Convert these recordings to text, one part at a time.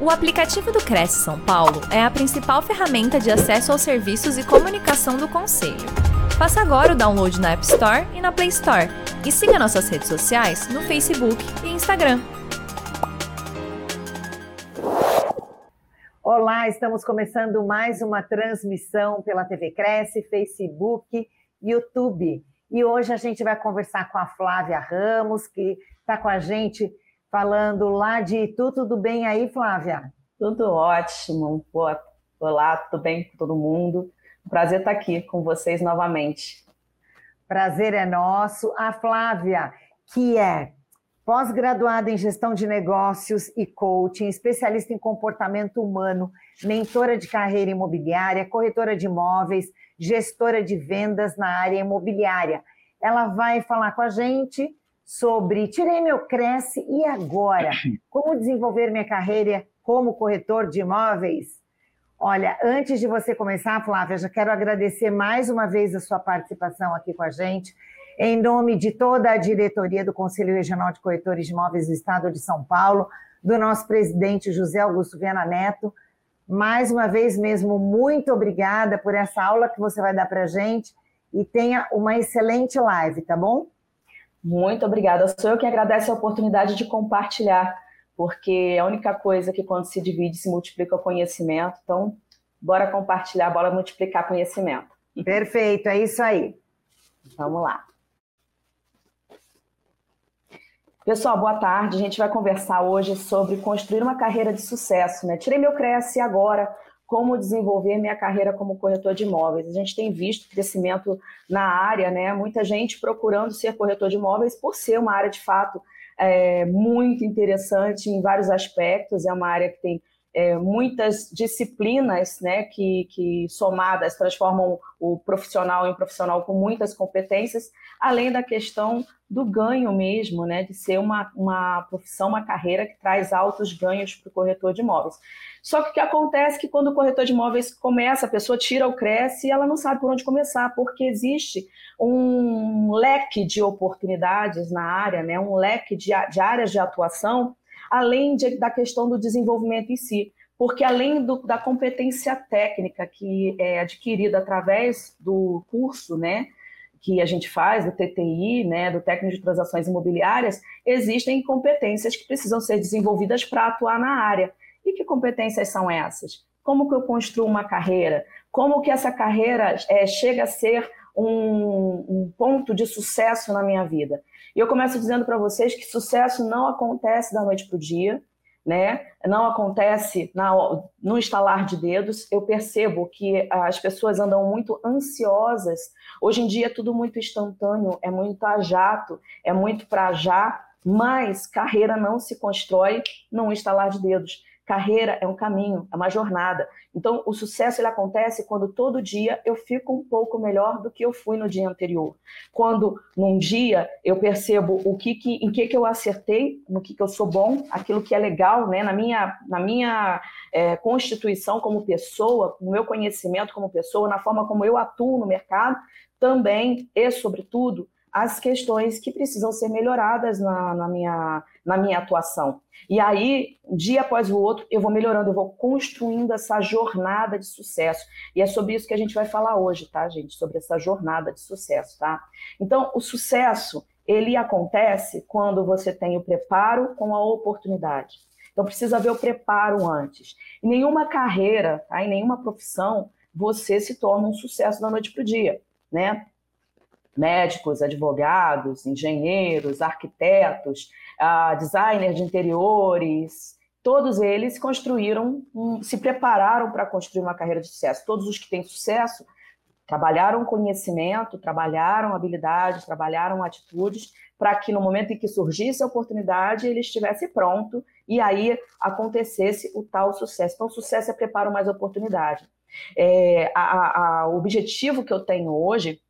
O aplicativo do Cresce São Paulo é a principal ferramenta de acesso aos serviços e comunicação do Conselho. Faça agora o download na App Store e na Play Store. E siga nossas redes sociais no Facebook e Instagram. Olá, estamos começando mais uma transmissão pela TV Cresce, Facebook, YouTube. E hoje a gente vai conversar com a Flávia Ramos, que está com a gente falando lá de Itu. Tudo bem aí, Flávia? Tudo ótimo. Olá, tudo bem com todo mundo? Prazer estar aqui com vocês novamente. Prazer é nosso. A Flávia, que é pós-graduada em gestão de negócios e coaching, especialista em comportamento humano, mentora de carreira imobiliária, corretora de imóveis, gestora de vendas na área imobiliária. Ela vai falar com a gente sobre tirei meu Cresce e agora? Como desenvolver minha carreira como corretor de imóveis? Olha, antes de você começar, Flávia, já quero agradecer mais uma vez a sua participação aqui com a gente. Em nome de toda a diretoria do Conselho Regional de Corretores de Imóveis do Estado de São Paulo, do nosso presidente José Augusto Viana Neto, mais uma vez mesmo, muito obrigada por essa aula que você vai dar para a gente e tenha uma excelente live, tá bom? Muito obrigada. Sou eu que agradeço a oportunidade de compartilhar, porque é a única coisa que quando se divide se multiplica o conhecimento. Então, bora compartilhar, bora multiplicar conhecimento. Perfeito, é isso aí. Vamos lá. Pessoal, boa tarde. A gente vai conversar hoje sobre construir uma carreira de sucesso, né? Tirei meu Cresce agora, como desenvolver minha carreira como corretor de imóveis. A gente tem visto crescimento na área, né? Muita gente procurando ser corretor de imóveis por ser uma área de fato é, muito interessante em vários aspectos. É uma área que tem é, muitas disciplinas né, que, que somadas transformam o profissional em profissional com muitas competências, além da questão do ganho mesmo, né, de ser uma, uma profissão, uma carreira que traz altos ganhos para o corretor de imóveis. Só que o que acontece é que quando o corretor de imóveis começa, a pessoa tira o Cresce e ela não sabe por onde começar, porque existe um leque de oportunidades na área, né, um leque de, de áreas de atuação, além de, da questão do desenvolvimento em si porque além do, da competência técnica que é adquirida através do curso, né, que a gente faz, do TTI, né, do técnico de transações imobiliárias, existem competências que precisam ser desenvolvidas para atuar na área. E que competências são essas? Como que eu construo uma carreira? Como que essa carreira é, chega a ser um, um ponto de sucesso na minha vida? E eu começo dizendo para vocês que sucesso não acontece da noite para o dia, né? Não acontece na, no estalar de dedos. Eu percebo que as pessoas andam muito ansiosas. Hoje em dia é tudo muito instantâneo, é muito a jato, é muito para já, mas carreira não se constrói num estalar de dedos. Carreira é um caminho, é uma jornada. Então, o sucesso ele acontece quando todo dia eu fico um pouco melhor do que eu fui no dia anterior. Quando num dia eu percebo o que, que em que, que eu acertei, no que, que eu sou bom, aquilo que é legal, né, na minha, na minha é, constituição como pessoa, no meu conhecimento como pessoa, na forma como eu atuo no mercado, também e sobretudo as questões que precisam ser melhoradas na, na, minha, na minha atuação. E aí, dia após o outro, eu vou melhorando, eu vou construindo essa jornada de sucesso. E é sobre isso que a gente vai falar hoje, tá, gente? Sobre essa jornada de sucesso, tá? Então, o sucesso, ele acontece quando você tem o preparo com a oportunidade. Então, precisa haver o preparo antes. Em nenhuma carreira, tá? em nenhuma profissão, você se torna um sucesso da noite para o dia, né? médicos, advogados, engenheiros, arquitetos, uh, designers de interiores, todos eles construíram, se prepararam para construir uma carreira de sucesso. Todos os que têm sucesso trabalharam conhecimento, trabalharam habilidades, trabalharam atitudes para que no momento em que surgisse a oportunidade ele estivesse pronto e aí acontecesse o tal sucesso. Então, sucesso é preparo mais oportunidade. É, a, a, o objetivo que eu tenho hoje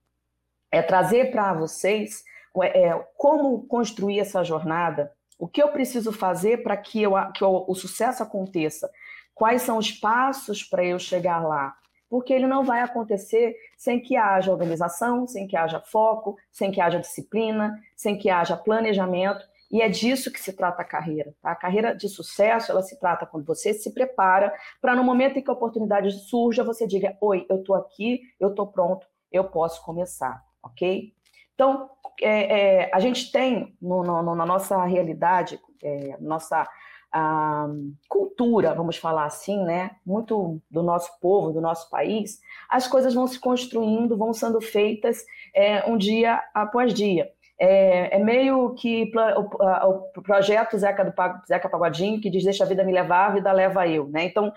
é trazer para vocês é, como construir essa jornada, o que eu preciso fazer para que, eu, que eu, o sucesso aconteça, quais são os passos para eu chegar lá, porque ele não vai acontecer sem que haja organização, sem que haja foco, sem que haja disciplina, sem que haja planejamento E é disso que se trata a carreira. Tá? A carreira de sucesso, ela se trata quando você se prepara para no momento em que a oportunidade surja, você diga, oi, eu estou aqui, eu estou pronto, eu posso começar, ok? Então, é, é, a gente tem no, no, na nossa realidade, é, nossa a, cultura, vamos falar assim, né? Muito do nosso povo, do nosso país, as coisas vão se construindo, vão sendo feitas é, um dia após dia. É, é, meio que o, o, projeto Zeca, do, Zeca Pagodinho, que diz deixa a vida me levar, a vida leva eu. Né? Então,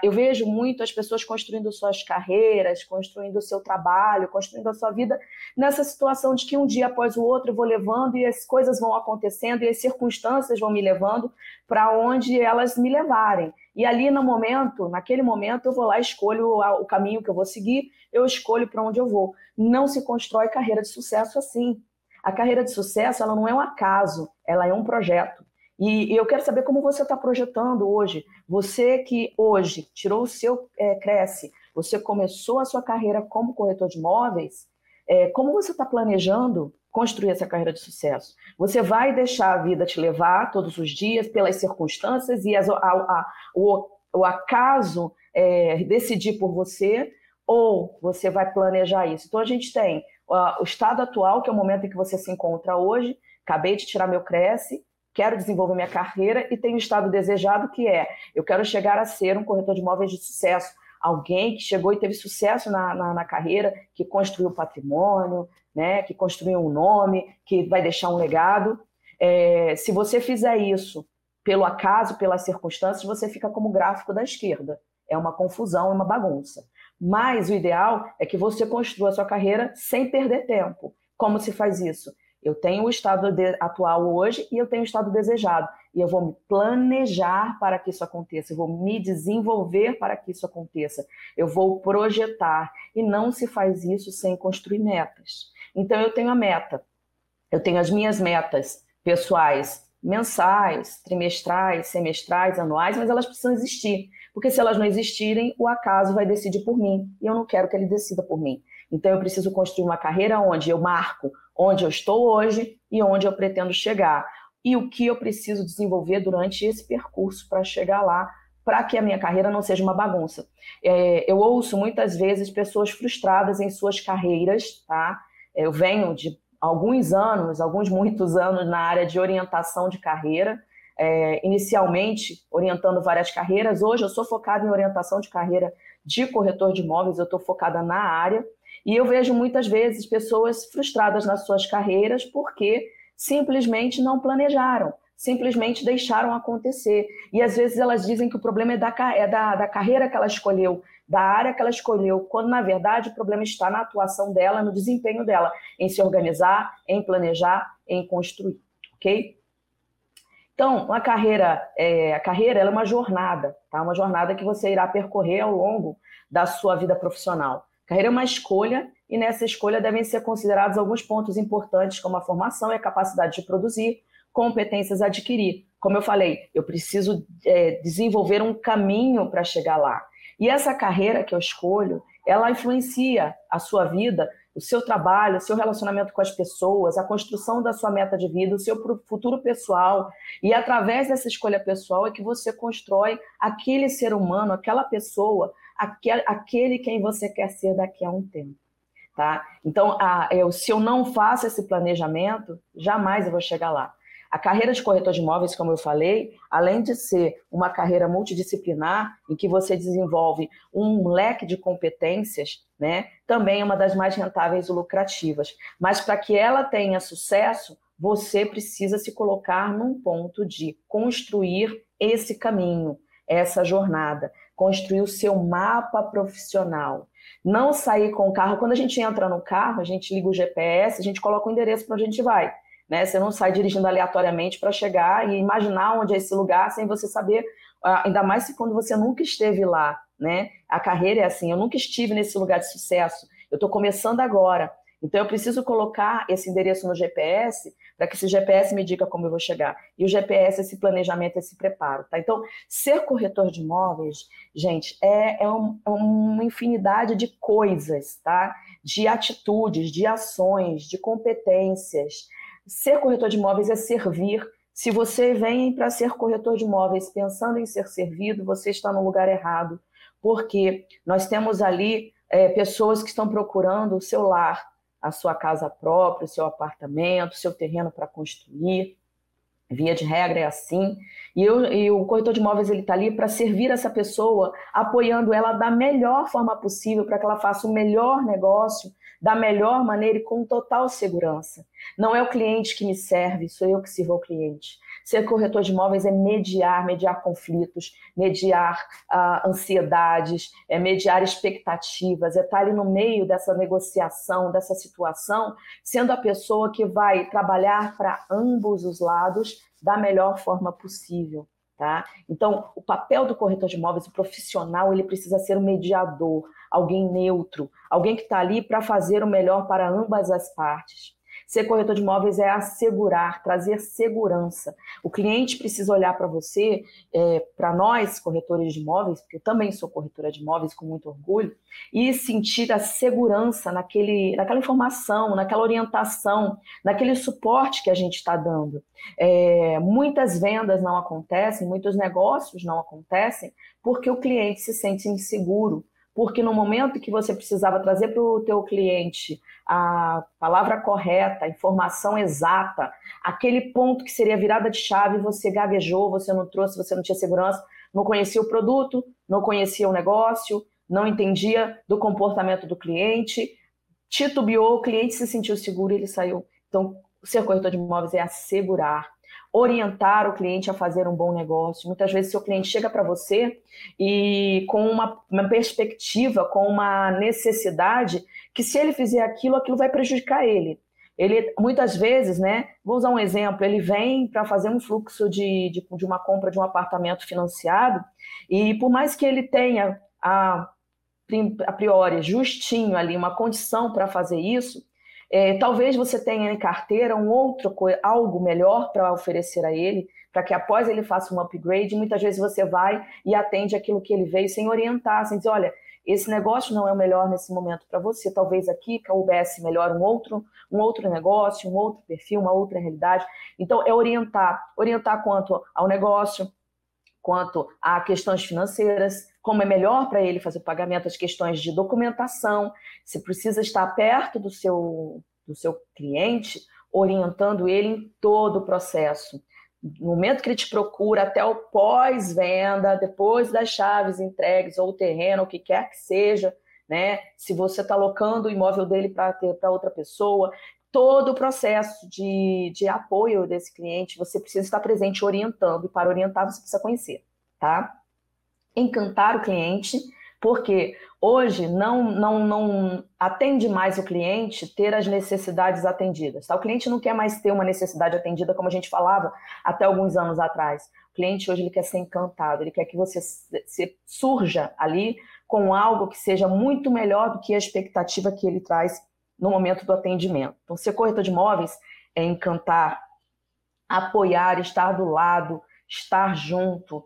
eu vejo muito as pessoas construindo suas carreiras, construindo o seu trabalho, construindo a sua vida nessa situação de que um dia após o outro eu vou levando e as coisas vão acontecendo e as circunstâncias vão me levando para onde elas me levarem. E ali no momento, naquele momento, eu vou lá, escolho o caminho que eu vou seguir, eu escolho para onde eu vou. Não se constrói carreira de sucesso assim. A carreira de sucesso ela não é um acaso, ela é um projeto. E, eu quero saber como você está projetando hoje. Você que hoje tirou o seu é, Cresce, você começou a sua carreira como corretor de imóveis, é, como você está planejando construir essa carreira de sucesso? Você vai deixar a vida te levar todos os dias pelas circunstâncias e as, a, a, o, o, acaso é, decidir por você, ou você vai planejar isso? Então a gente tem o estado atual, que é o momento em que você se encontra hoje. Acabei de tirar meu Cresce, quero desenvolver minha carreira e tenho o estado desejado, que é eu quero chegar a ser um corretor de imóveis de sucesso. Alguém que chegou e teve sucesso na, na, na carreira, que construiu patrimônio, né, que construiu um nome, que vai deixar um legado. É, se você fizer isso pelo acaso, pelas circunstâncias, você fica como gráfico da esquerda. É uma confusão, é uma bagunça. Mas o ideal é que você construa a sua carreira sem perder tempo. Como se faz isso? Eu tenho o estado atual hoje e eu tenho o estado desejado. E eu vou me planejar para que isso aconteça, eu vou me desenvolver para que isso aconteça, eu vou projetar. E não se faz isso sem construir metas. Então eu tenho a meta, eu tenho as minhas metas pessoais, mensais, trimestrais, semestrais, anuais, mas elas precisam existir. Porque se elas não existirem, o acaso vai decidir por mim. E eu não quero que ele decida por mim. Então eu preciso construir uma carreira onde eu marco onde eu estou hoje e onde eu pretendo chegar. E o que eu preciso desenvolver durante esse percurso para chegar lá, para que a minha carreira não seja uma bagunça. É, eu ouço muitas vezes pessoas frustradas em suas carreiras, tá? Eu venho de alguns anos, alguns muitos anos na área de orientação de carreira, é, inicialmente orientando várias carreiras. Hoje eu sou focada em orientação de carreira de corretor de imóveis, eu estou focada na área. E eu vejo muitas vezes pessoas frustradas nas suas carreiras porque simplesmente não planejaram, simplesmente deixaram acontecer. E às vezes elas dizem que o problema é da, é da, da carreira que ela escolheu, da área que ela escolheu, quando na verdade o problema está na atuação dela, no desempenho dela, em se organizar, em planejar, em construir, ok? Então, uma carreira, é, a carreira é uma jornada, tá? Uma jornada que você irá percorrer ao longo da sua vida profissional. A carreira é uma escolha e nessa escolha devem ser considerados alguns pontos importantes, como a formação e a capacidade de produzir, competências a adquirir. Como eu falei, eu preciso é, desenvolver um caminho para chegar lá. E essa carreira que eu escolho, ela influencia a sua vida o seu trabalho, o seu relacionamento com as pessoas, a construção da sua meta de vida, o seu futuro pessoal. E através dessa escolha pessoal é que você constrói aquele ser humano, aquela pessoa, aquele, quem você quer ser daqui a um tempo. Tá? Então, a, eu, se eu não faço esse planejamento, jamais eu vou chegar lá. A carreira de corretor de imóveis, como eu falei, além de ser uma carreira multidisciplinar, em que você desenvolve um leque de competências, né, também é uma das mais rentáveis e lucrativas. Mas para que ela tenha sucesso, você precisa se colocar num ponto de construir esse caminho, essa jornada, construir o seu mapa profissional. Não sair com o carro. Quando a gente entra no carro, a gente liga o GPS, a gente coloca o endereço para onde a gente vai. Né? Você não sai dirigindo aleatoriamente para chegar e imaginar onde é esse lugar sem você saber, ah, ainda mais se quando você nunca esteve lá. Né? A carreira é assim, eu nunca estive nesse lugar de sucesso, eu estou começando agora. Então eu preciso colocar esse endereço no GPS para que esse GPS me diga como eu vou chegar. E o GPS, esse planejamento, esse preparo. Tá? Então, ser corretor de imóveis, gente, é, é, um, é uma infinidade de coisas, tá? de atitudes, de ações, de competências ser corretor de imóveis é servir. Se você vem para ser corretor de imóveis pensando em ser servido, você está no lugar errado, porque nós temos ali é, pessoas que estão procurando o seu lar, a sua casa própria, o seu apartamento, o seu terreno para construir. Via de regra é assim. E, eu, e o corretor de imóveis está ali para servir essa pessoa, apoiando ela da melhor forma possível para que ela faça o melhor negócio da melhor maneira e com total segurança. Não é o cliente que me serve, sou eu que sirvo ao cliente. Ser corretor de imóveis é mediar, mediar conflitos, mediar uh, ansiedades, é mediar expectativas, é estar ali no meio dessa negociação, dessa situação, sendo a pessoa que vai trabalhar para ambos os lados da melhor forma possível. Tá? Então, o papel do corretor de imóveis, o profissional, ele precisa ser um mediador, alguém neutro, alguém que está ali para fazer o melhor para ambas as partes. Ser corretor de imóveis é assegurar, trazer segurança. O cliente precisa olhar para você, é, para nós, corretores de imóveis, porque eu também sou corretora de imóveis com muito orgulho, e sentir a segurança naquele, naquela informação, naquela orientação, naquele suporte que a gente está dando. É, muitas vendas não acontecem, muitos negócios não acontecem, porque o cliente se sente inseguro porque no momento que você precisava trazer para o teu cliente a palavra correta, a informação exata, aquele ponto que seria virada de chave, você gaguejou, você não trouxe, você não tinha segurança, não conhecia o produto, não conhecia o negócio, não entendia do comportamento do cliente, titubeou, o cliente se sentiu seguro e ele saiu. Então, ser corretor de imóveis é assegurar orientar o cliente a fazer um bom negócio. Muitas vezes, seu cliente chega para você e com uma, uma, perspectiva, com uma necessidade, que se ele fizer aquilo, aquilo vai prejudicar ele. Ele, muitas vezes, né? Vou usar um exemplo: ele vem para fazer um fluxo de, de, de uma compra de um apartamento financiado, e por mais que ele tenha a, a priori justinho ali uma condição para fazer isso, é, talvez você tenha em carteira um outro algo melhor para oferecer a ele, para que após ele faça um upgrade, muitas vezes você vai e atende aquilo que ele veio sem orientar, sem dizer, olha, esse negócio não é o melhor nesse momento para você, talvez aqui coubesse melhor um outro, um outro negócio, um outro perfil, uma outra realidade. Então, é orientar, orientar quanto ao negócio, quanto a questões financeiras, como é melhor para ele fazer o pagamento, as questões de documentação, se precisa estar perto do seu, do seu cliente, orientando ele em todo o processo. No momento que ele te procura, até o pós-venda, depois das chaves entregues, ou o terreno, o que quer que seja, né? Se você está alocando o imóvel dele para outra pessoa, todo o processo de, de apoio desse cliente, você precisa estar presente orientando, e para orientar você precisa conhecer, tá? Encantar o cliente, porque hoje não, não, não atende mais o cliente ter as necessidades atendidas. Tá? O cliente não quer mais ter uma necessidade atendida, como a gente falava até alguns anos atrás. O cliente hoje ele quer ser encantado, ele quer que você se, surja ali com algo que seja muito melhor do que a expectativa que ele traz no momento do atendimento. Então, ser corretor de imóveis é encantar, apoiar, estar do lado, estar junto,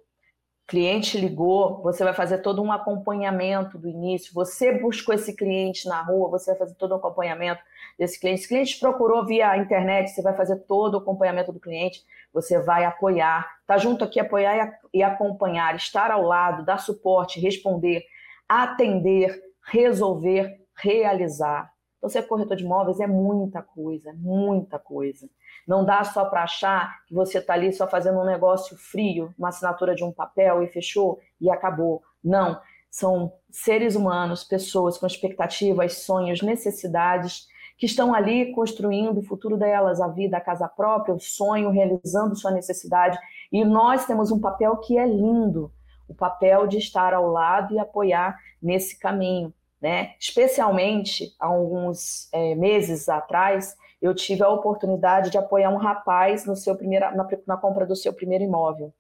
cliente ligou, você vai fazer todo um acompanhamento do início. Você buscou esse cliente na rua, você vai fazer todo o um acompanhamento desse cliente. Se o cliente procurou via internet, você vai fazer todo o acompanhamento do cliente. Você vai apoiar, tá junto aqui, apoiar e acompanhar, estar ao lado, dar suporte, responder, atender, resolver, realizar. Então, ser corretor de imóveis é muita coisa, muita coisa. Não dá só para achar que você está ali só fazendo um negócio frio, uma assinatura de um papel e fechou e acabou. Não. São seres humanos, pessoas com expectativas, sonhos, necessidades, que estão ali construindo o futuro delas, a vida, a casa própria, o sonho, realizando sua necessidade. E nós temos um papel que é lindo, o papel de estar ao lado e apoiar nesse caminho. Né? Especialmente há alguns é, meses atrás, eu tive a oportunidade de apoiar um rapaz no seu primeiro, na, na, compra do seu primeiro imóvel.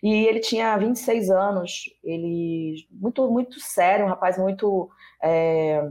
E ele tinha 26 anos, ele muito, muito sério, um rapaz muito é,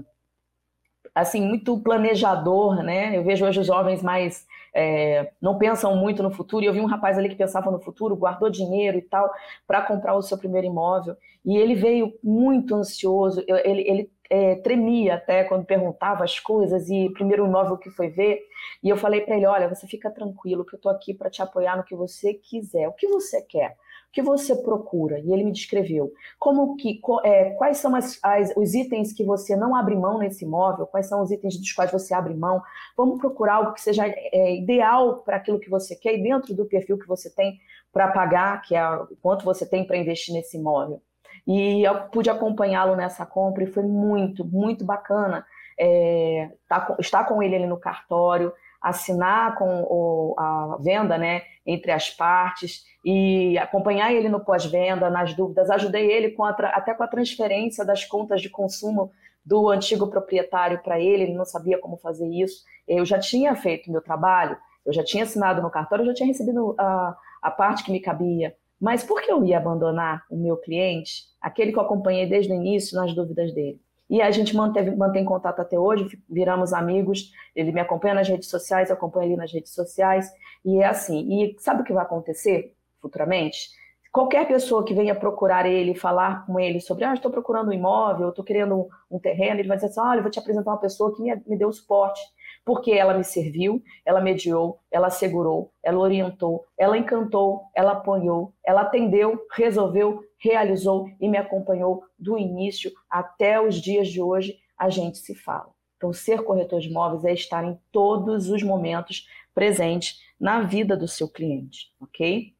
assim, muito planejador, né? Eu vejo hoje os jovens mais é, não pensam muito no futuro. E eu vi um rapaz ali que pensava no futuro, guardou dinheiro e tal para comprar o seu primeiro imóvel. E ele veio muito ansioso. Ele, ele é, tremia até quando perguntava as coisas e primeiro imóvel que foi ver. E eu falei para ele: olha, você fica tranquilo que eu estou aqui para te apoiar no que você quiser. O que você quer? Que você procura? E ele me descreveu como que, é, quais são as, as, os itens que você não abre mão nesse imóvel, quais são os itens dos quais você abre mão. Vamos procurar algo que seja é, ideal para aquilo que você quer e dentro do perfil que você tem para pagar, que é quanto você tem para investir nesse imóvel. E eu pude acompanhá-lo nessa compra e foi muito, muito bacana é, tá, estar com ele ali no cartório, assinar com o, a venda né, entre as partes e acompanhar ele no pós-venda, nas dúvidas. Ajudei ele até com a transferência das contas de consumo do antigo proprietário para ele, ele não sabia como fazer isso. Eu já tinha feito meu trabalho, eu já tinha assinado no cartório, eu já tinha recebido a, a parte que me cabia. Mas por que eu ia abandonar o meu cliente, aquele que eu acompanhei desde o início, nas dúvidas dele? E a gente manteve, mantém contato até hoje, viramos amigos. Ele me acompanha nas redes sociais, eu acompanho ele nas redes sociais. E é assim. E sabe o que vai acontecer futuramente? Qualquer pessoa que venha procurar ele, falar com ele sobre, ah, estou procurando um imóvel, estou querendo um terreno, ele vai dizer assim, olha, eu vou te apresentar uma pessoa que me, me deu suporte, porque ela me serviu, ela mediou, ela segurou, ela orientou, ela encantou, ela apoiou, ela atendeu, resolveu, realizou e me acompanhou do início até os dias de hoje, a gente se fala. Então, ser corretor de imóveis é estar em todos os momentos presente na vida do seu cliente, ok?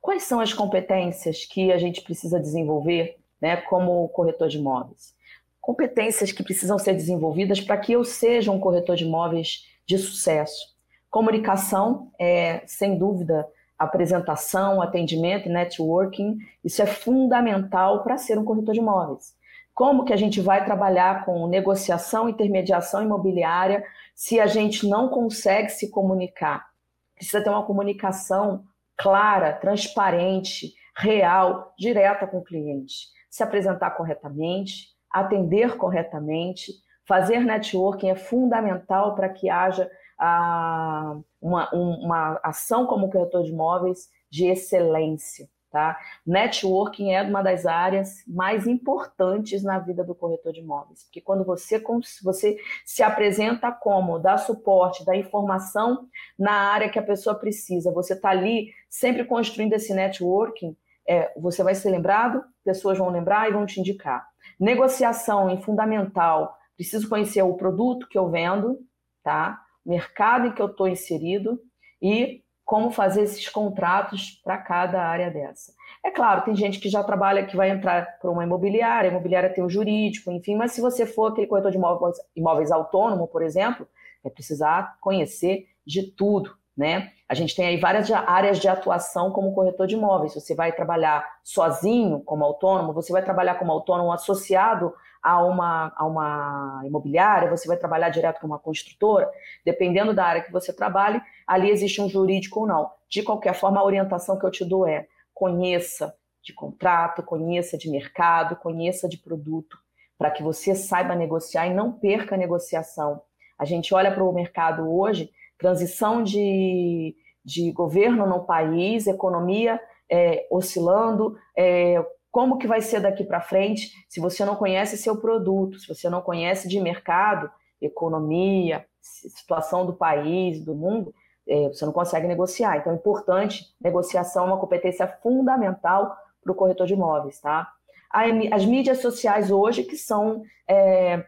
Quais são as competências que a gente precisa desenvolver, né, como corretor de imóveis? Competências que precisam ser desenvolvidas para que eu seja um corretor de imóveis de sucesso. Comunicação é, sem dúvida, apresentação, atendimento networking, isso é fundamental para ser um corretor de imóveis. Como que a gente vai trabalhar com negociação, intermediação imobiliária se a gente não consegue se comunicar? Precisa ter uma comunicação clara, transparente, real, direta com o cliente. Se apresentar corretamente, atender corretamente, fazer networking é fundamental para que haja a, uma, uma ação como corretor de imóveis de excelência. Tá? Networking é uma das áreas mais importantes na vida do corretor de imóveis, porque quando você, você se apresenta como, dá suporte, dá informação na área que a pessoa precisa, você está ali sempre construindo esse networking, é, você vai ser lembrado, pessoas vão lembrar e vão te indicar. Negociação é fundamental, preciso conhecer o produto que eu vendo, tá? Mercado em que eu estou inserido e como fazer esses contratos para cada área dessa. É claro, tem gente que já trabalha, que vai entrar para uma imobiliária, a imobiliária tem o jurídico, enfim, mas se você for aquele corretor de imóveis, imóveis autônomo, por exemplo, vai precisar conhecer de tudo, né? A gente tem aí várias áreas de atuação como corretor de imóveis. Você vai trabalhar sozinho como autônomo, você vai trabalhar como autônomo associado a uma, a uma imobiliária, você vai trabalhar direto com uma construtora, dependendo da área que você trabalhe, ali existe um jurídico ou não. De qualquer forma, a orientação que eu te dou é conheça de contrato, conheça de mercado, conheça de produto, para que você saiba negociar e não perca a negociação. A gente olha para o mercado hoje, transição de, de governo no país, economia é, oscilando, é, como que vai ser daqui para frente se você não conhece seu produto, se você não conhece de mercado, economia, situação do país, do mundo, é, você não consegue negociar. Então é importante, negociação é uma competência fundamental para o corretor de imóveis, tá? As mídias sociais hoje que são é,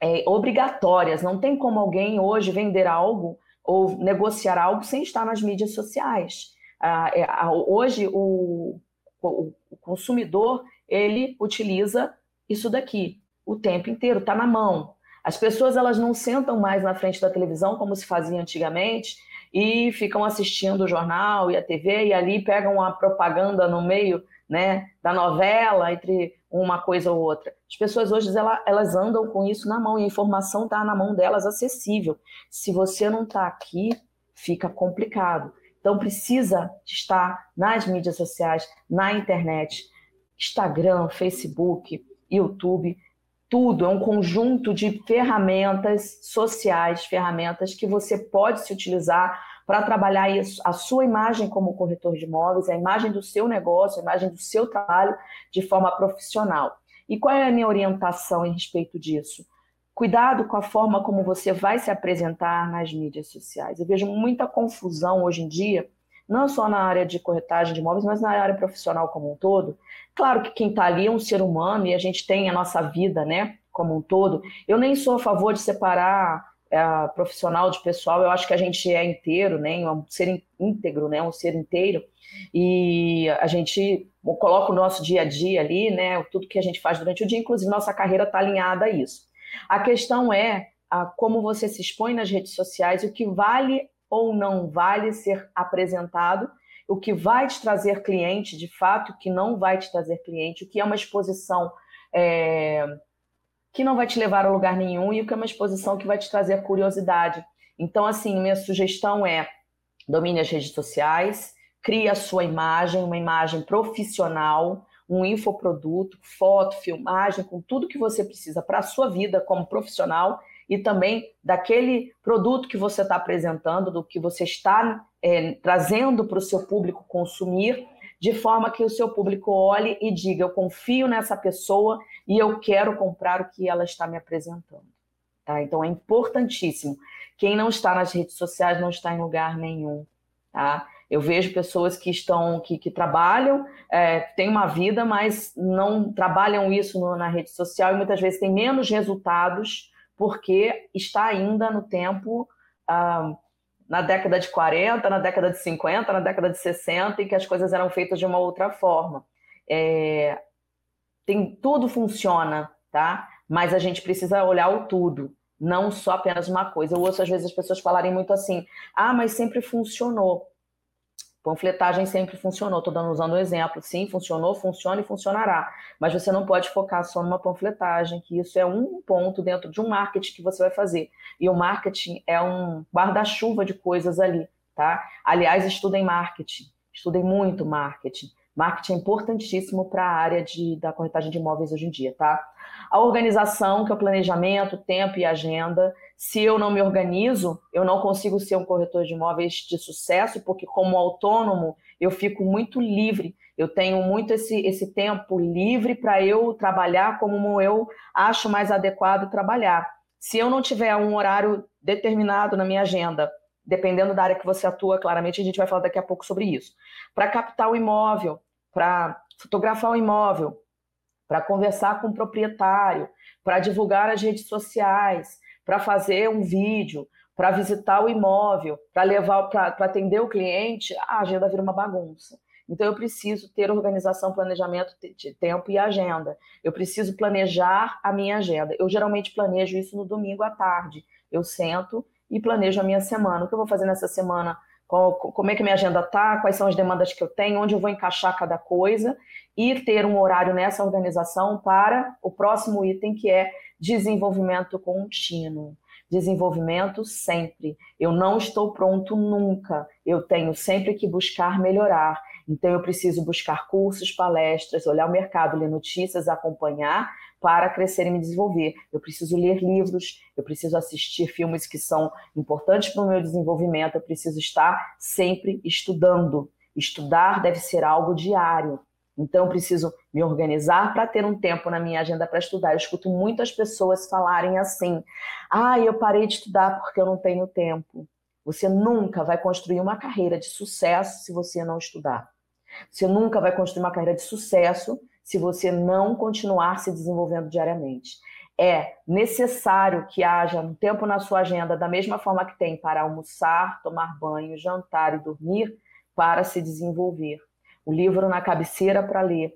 é, obrigatórias, não tem como alguém hoje vender algo ou negociar algo sem estar nas mídias sociais. Ah, é, hoje o, o, consumidor ele utiliza isso daqui o tempo inteiro, está na mão. As pessoas elas não sentam mais na frente da televisão como se fazia antigamente e ficam assistindo o jornal e a TV e ali pegam a propaganda no meio né, da novela entre uma coisa ou outra. As pessoas hoje elas, elas andam com isso na mão e a informação está na mão delas acessível. Se você não está aqui, fica complicado. Então precisa estar nas mídias sociais, na internet, Instagram, Facebook, YouTube, tudo, é um conjunto de ferramentas sociais, ferramentas que você pode se utilizar para trabalhar a sua imagem como corretor de imóveis, a imagem do seu negócio, a imagem do seu trabalho de forma profissional. E qual é a minha orientação em respeito disso? Cuidado com a forma como você vai se apresentar nas mídias sociais. Eu vejo muita confusão hoje em dia, não só na área de corretagem de imóveis, mas na área profissional como um todo. Claro que quem está ali é um ser humano e a gente tem a nossa vida, né, como um todo. Eu nem sou a favor de separar é, profissional de pessoal. Eu acho que a gente é inteiro, né, um ser íntegro, né, um ser inteiro. E a gente coloca o nosso dia a dia ali, né, tudo que a gente faz durante o dia, inclusive nossa carreira está alinhada a isso. A questão é a, como você se expõe nas redes sociais, o que vale ou não vale ser apresentado, o que vai te trazer cliente, de fato, o que não vai te trazer cliente, o que é uma exposição é, que não vai te levar a lugar nenhum e o que é uma exposição que vai te trazer curiosidade. Então, assim, minha sugestão é domine as redes sociais, crie a sua imagem, uma imagem profissional, um infoproduto, foto, filmagem, com tudo que você precisa para a sua vida como profissional e também daquele produto que você está apresentando, do que você está é, trazendo para o seu público consumir, de forma que o seu público olhe e diga: eu confio nessa pessoa e eu quero comprar o que ela está me apresentando. Tá? Então é importantíssimo. Quem não está nas redes sociais não está em lugar nenhum. Tá? Eu vejo pessoas que estão, que, que trabalham, é, têm uma vida, mas não trabalham isso no, na rede social e muitas vezes têm menos resultados porque está ainda no tempo, ah, na década de 40, na década de 50, na década de 60, em que as coisas eram feitas de uma outra forma. É, tem, tudo funciona, tá? Mas a gente precisa olhar o tudo, não só apenas uma coisa. Eu ouço às vezes as pessoas falarem muito assim: ah, mas sempre funcionou. Panfletagem sempre funcionou. Estou dando usando um exemplo. Sim, funcionou, funciona e funcionará. Mas você não pode focar só numa panfletagem, que isso é um ponto dentro de um marketing que você vai fazer. E o marketing é um guarda-chuva de coisas ali, tá? Aliás, estudem marketing. Estudem muito marketing. Marketing é importantíssimo para a área de, da corretagem de imóveis hoje em dia, tá? A organização, que é o planejamento, tempo e agenda. Se eu não me organizo, eu não consigo ser um corretor de imóveis de sucesso, porque como autônomo, eu fico muito livre. Eu tenho muito esse, esse tempo livre para eu trabalhar como eu acho mais adequado trabalhar. Se eu não tiver um horário determinado na minha agenda, dependendo da área que você atua, claramente a gente vai falar daqui a pouco sobre isso. Para captar o imóvel, para fotografar o imóvel, para conversar com o proprietário, para divulgar as redes sociais, para fazer um vídeo, para visitar o imóvel, para levar, para atender o cliente, a agenda vira uma bagunça. Então eu preciso ter organização, planejamento de tempo e agenda. Eu preciso planejar a minha agenda. Eu geralmente planejo isso no domingo à tarde. Eu sento e planejo a minha semana. O que eu vou fazer nessa semana? Como é que minha agenda tá, quais são as demandas que eu tenho, onde eu vou encaixar cada coisa e ter um horário nessa organização para o próximo item que é desenvolvimento contínuo. Desenvolvimento sempre. Eu não estou pronto nunca. Eu tenho sempre que buscar melhorar. Então eu preciso buscar cursos, palestras, olhar o mercado, ler notícias, acompanhar para crescer e me desenvolver. Eu preciso ler livros, eu preciso assistir filmes que são importantes para o meu desenvolvimento, eu preciso estar sempre estudando. Estudar deve ser algo diário. Então, eu preciso me organizar para ter um tempo na minha agenda para estudar. Eu escuto muitas pessoas falarem assim: ah, eu parei de estudar porque eu não tenho tempo. Você nunca vai construir uma carreira de sucesso se você não estudar. Você nunca vai construir uma carreira de sucesso se você não continuar se desenvolvendo diariamente. É necessário que haja um tempo na sua agenda, da mesma forma que tem para almoçar, tomar banho, jantar e dormir, para se desenvolver. O livro na cabeceira para ler,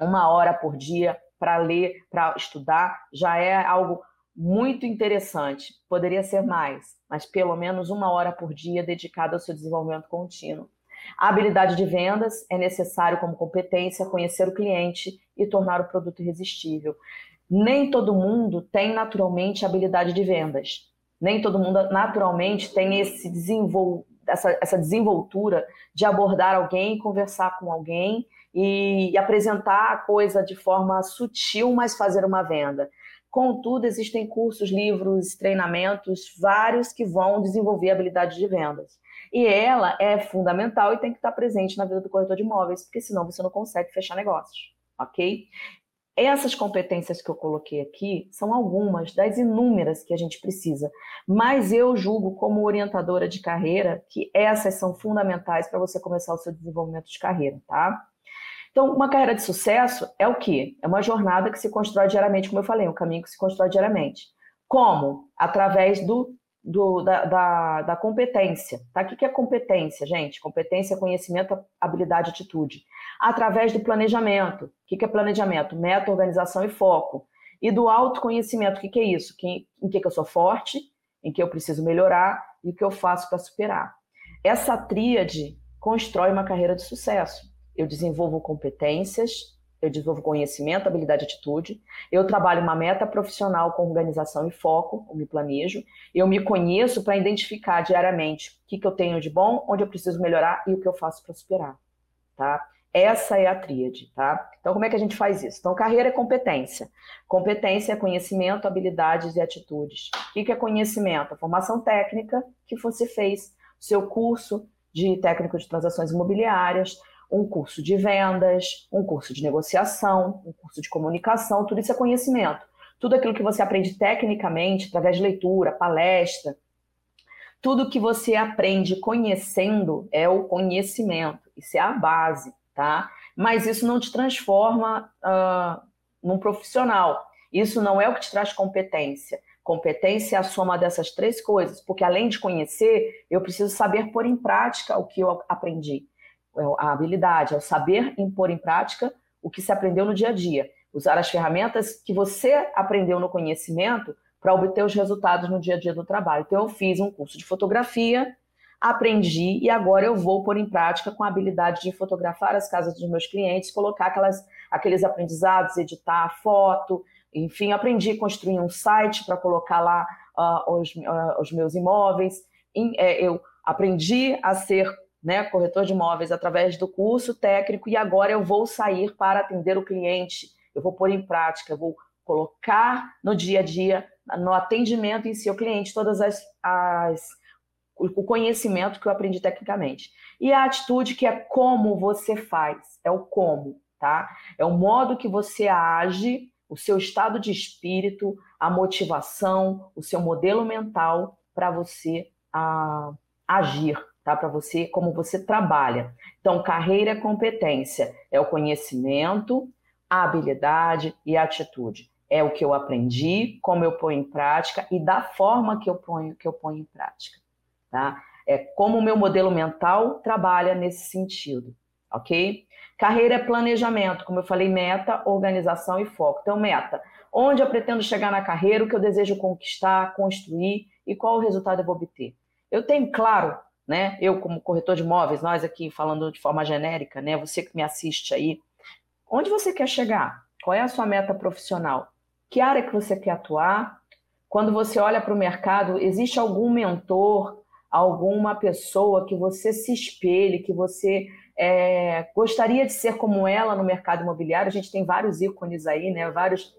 uma hora por dia para ler, para estudar, já é algo muito interessante. Poderia ser mais, mas pelo menos uma hora por dia dedicada ao seu desenvolvimento contínuo. A habilidade de vendas é necessário como competência conhecer o cliente e tornar o produto irresistível. Nem todo mundo tem naturalmente habilidade de vendas. Nem todo mundo naturalmente tem esse desenvol... essa, essa desenvoltura de abordar alguém, conversar com alguém e, e apresentar a coisa de forma sutil, mas fazer uma venda. Contudo, existem cursos, livros, treinamentos, vários que vão desenvolver habilidade de vendas. E ela é fundamental e tem que estar presente na vida do corretor de imóveis, porque senão você não consegue fechar negócios, ok? Essas competências que eu coloquei aqui são algumas das inúmeras que a gente precisa, mas eu julgo como orientadora de carreira que essas são fundamentais para você começar o seu desenvolvimento de carreira, tá? Então, uma carreira de sucesso é o quê? É uma jornada que se constrói diariamente, como eu falei, um caminho que se constrói diariamente. Como? Através do, do da, da, da, competência. Tá? O que é competência, gente? Competência, conhecimento, habilidade, atitude. Através do planejamento. O que é planejamento? Meta, organização e foco. E do autoconhecimento. O que é isso? em que eu sou forte, em que eu preciso melhorar e o que eu faço para superar. Essa tríade constrói uma carreira de sucesso eu desenvolvo competências, eu desenvolvo conhecimento, habilidade e atitude, eu trabalho uma meta profissional com organização e foco, eu me planejo, eu me conheço para identificar diariamente o que, que eu tenho de bom, onde eu preciso melhorar e o que eu faço para superar, tá? Essa é a tríade, tá? Então, como é que a gente faz isso? Então, carreira é competência. Competência é conhecimento, habilidades e atitudes. O que é conhecimento? A formação técnica que você fez, seu curso de técnico de transações imobiliárias, um curso de vendas, um curso de negociação, um curso de comunicação, tudo isso é conhecimento. Tudo aquilo que você aprende tecnicamente, através de leitura, palestra, tudo que você aprende conhecendo é o conhecimento. Isso é a base, tá? Mas isso não te transforma uh, num profissional. Isso não é o que te traz competência. Competência é a soma dessas três coisas, porque além de conhecer, eu preciso saber pôr em prática o que eu aprendi. É a habilidade, é o saber impor em prática o que se aprendeu no dia a dia. Usar as ferramentas que você aprendeu no conhecimento para obter os resultados no dia a dia do trabalho. Então, eu fiz um curso de fotografia, aprendi e agora eu vou pôr em prática com a habilidade de fotografar as casas dos meus clientes, colocar aquelas, aqueles aprendizados, editar a foto, enfim, aprendi a construir um site para colocar lá uh, os, uh, os, meus imóveis. É, eu aprendi a ser né, corretor de imóveis através do curso técnico e agora eu vou sair para atender o cliente. Eu vou pôr em prática, eu vou colocar no dia a dia, no atendimento em o cliente, todas as, as o conhecimento que eu aprendi tecnicamente. E a atitude que é como você faz, é o como, tá? É o modo que você age, o seu estado de espírito, a motivação, o seu modelo mental para você a, ah, agir tá? Para você, como você trabalha. Então, carreira é competência, é o conhecimento, a habilidade e a atitude. É o que eu aprendi, como eu ponho em prática e da forma que eu ponho, que eu ponho em prática, tá? É como o meu modelo mental trabalha nesse sentido, ok? Carreira é planejamento, como eu falei, meta, organização e foco. Então, meta, onde eu pretendo chegar na carreira, o que eu desejo conquistar, construir e qual o resultado eu vou obter. Eu tenho claro né? Eu, como corretor de imóveis, nós aqui falando de forma genérica, né? Você que me assiste aí, onde você quer chegar? Qual é a sua meta profissional? Que área que você quer atuar? Quando você olha para o mercado, existe algum mentor, alguma pessoa que você se espelhe, que você é, gostaria de ser como ela no mercado imobiliário? A gente tem vários ícones aí, né? Várias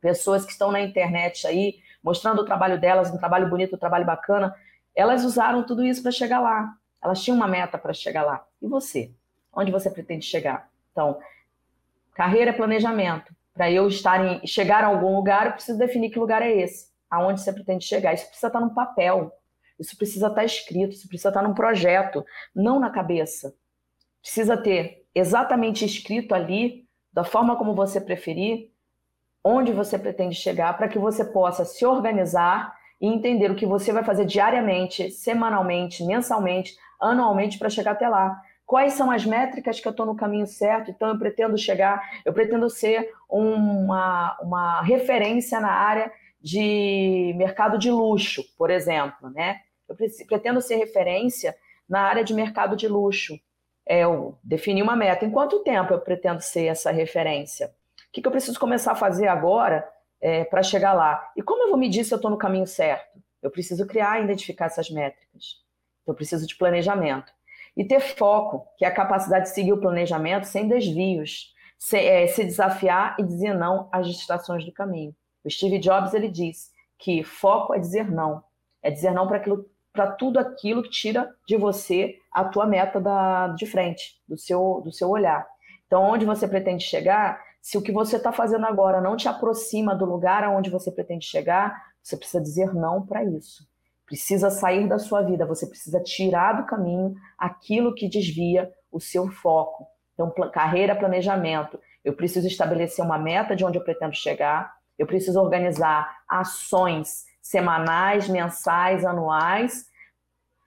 pessoas que estão na internet aí mostrando o trabalho delas, um trabalho bonito, um trabalho bacana. Elas usaram tudo isso para chegar lá. Elas tinham uma meta para chegar lá. E você? Onde você pretende chegar? Então, carreira é planejamento. Para eu estar em, chegar a algum lugar, eu preciso definir que lugar é esse. Aonde você pretende chegar. Isso precisa estar no papel. Isso precisa estar escrito. Isso precisa estar num projeto, não na cabeça. Precisa ter exatamente escrito ali, da forma como você preferir, onde você pretende chegar, para que você possa se organizar e entender o que você vai fazer diariamente, semanalmente, mensalmente, anualmente para chegar até lá. Quais são as métricas que eu estou no caminho certo? Então, eu pretendo chegar, eu pretendo ser uma, uma referência na área de mercado de luxo, por exemplo, né? Eu pretendo ser referência na área de mercado de luxo. É, eu defini uma meta. Em quanto tempo eu pretendo ser essa referência? O que, que eu preciso começar a fazer agora é, para chegar lá. E como eu vou medir se eu estou no caminho certo? Eu preciso criar e identificar essas métricas. Então, eu preciso de planejamento. E ter foco, que é a capacidade de seguir o planejamento sem desvios, se, é, se desafiar e dizer não às distrações do caminho. O Steve Jobs ele diz que foco é dizer não, é dizer não para para tudo aquilo que tira de você a tua meta da, de frente, do seu, do seu olhar. Então, onde você pretende chegar, se o que você está fazendo agora não te aproxima do lugar aonde você pretende chegar, você precisa dizer não para isso. Precisa sair da sua vida, você precisa tirar do caminho aquilo que desvia o seu foco. Então, carreira, planejamento. Eu preciso estabelecer uma meta de onde eu pretendo chegar, eu preciso organizar ações semanais, mensais, anuais,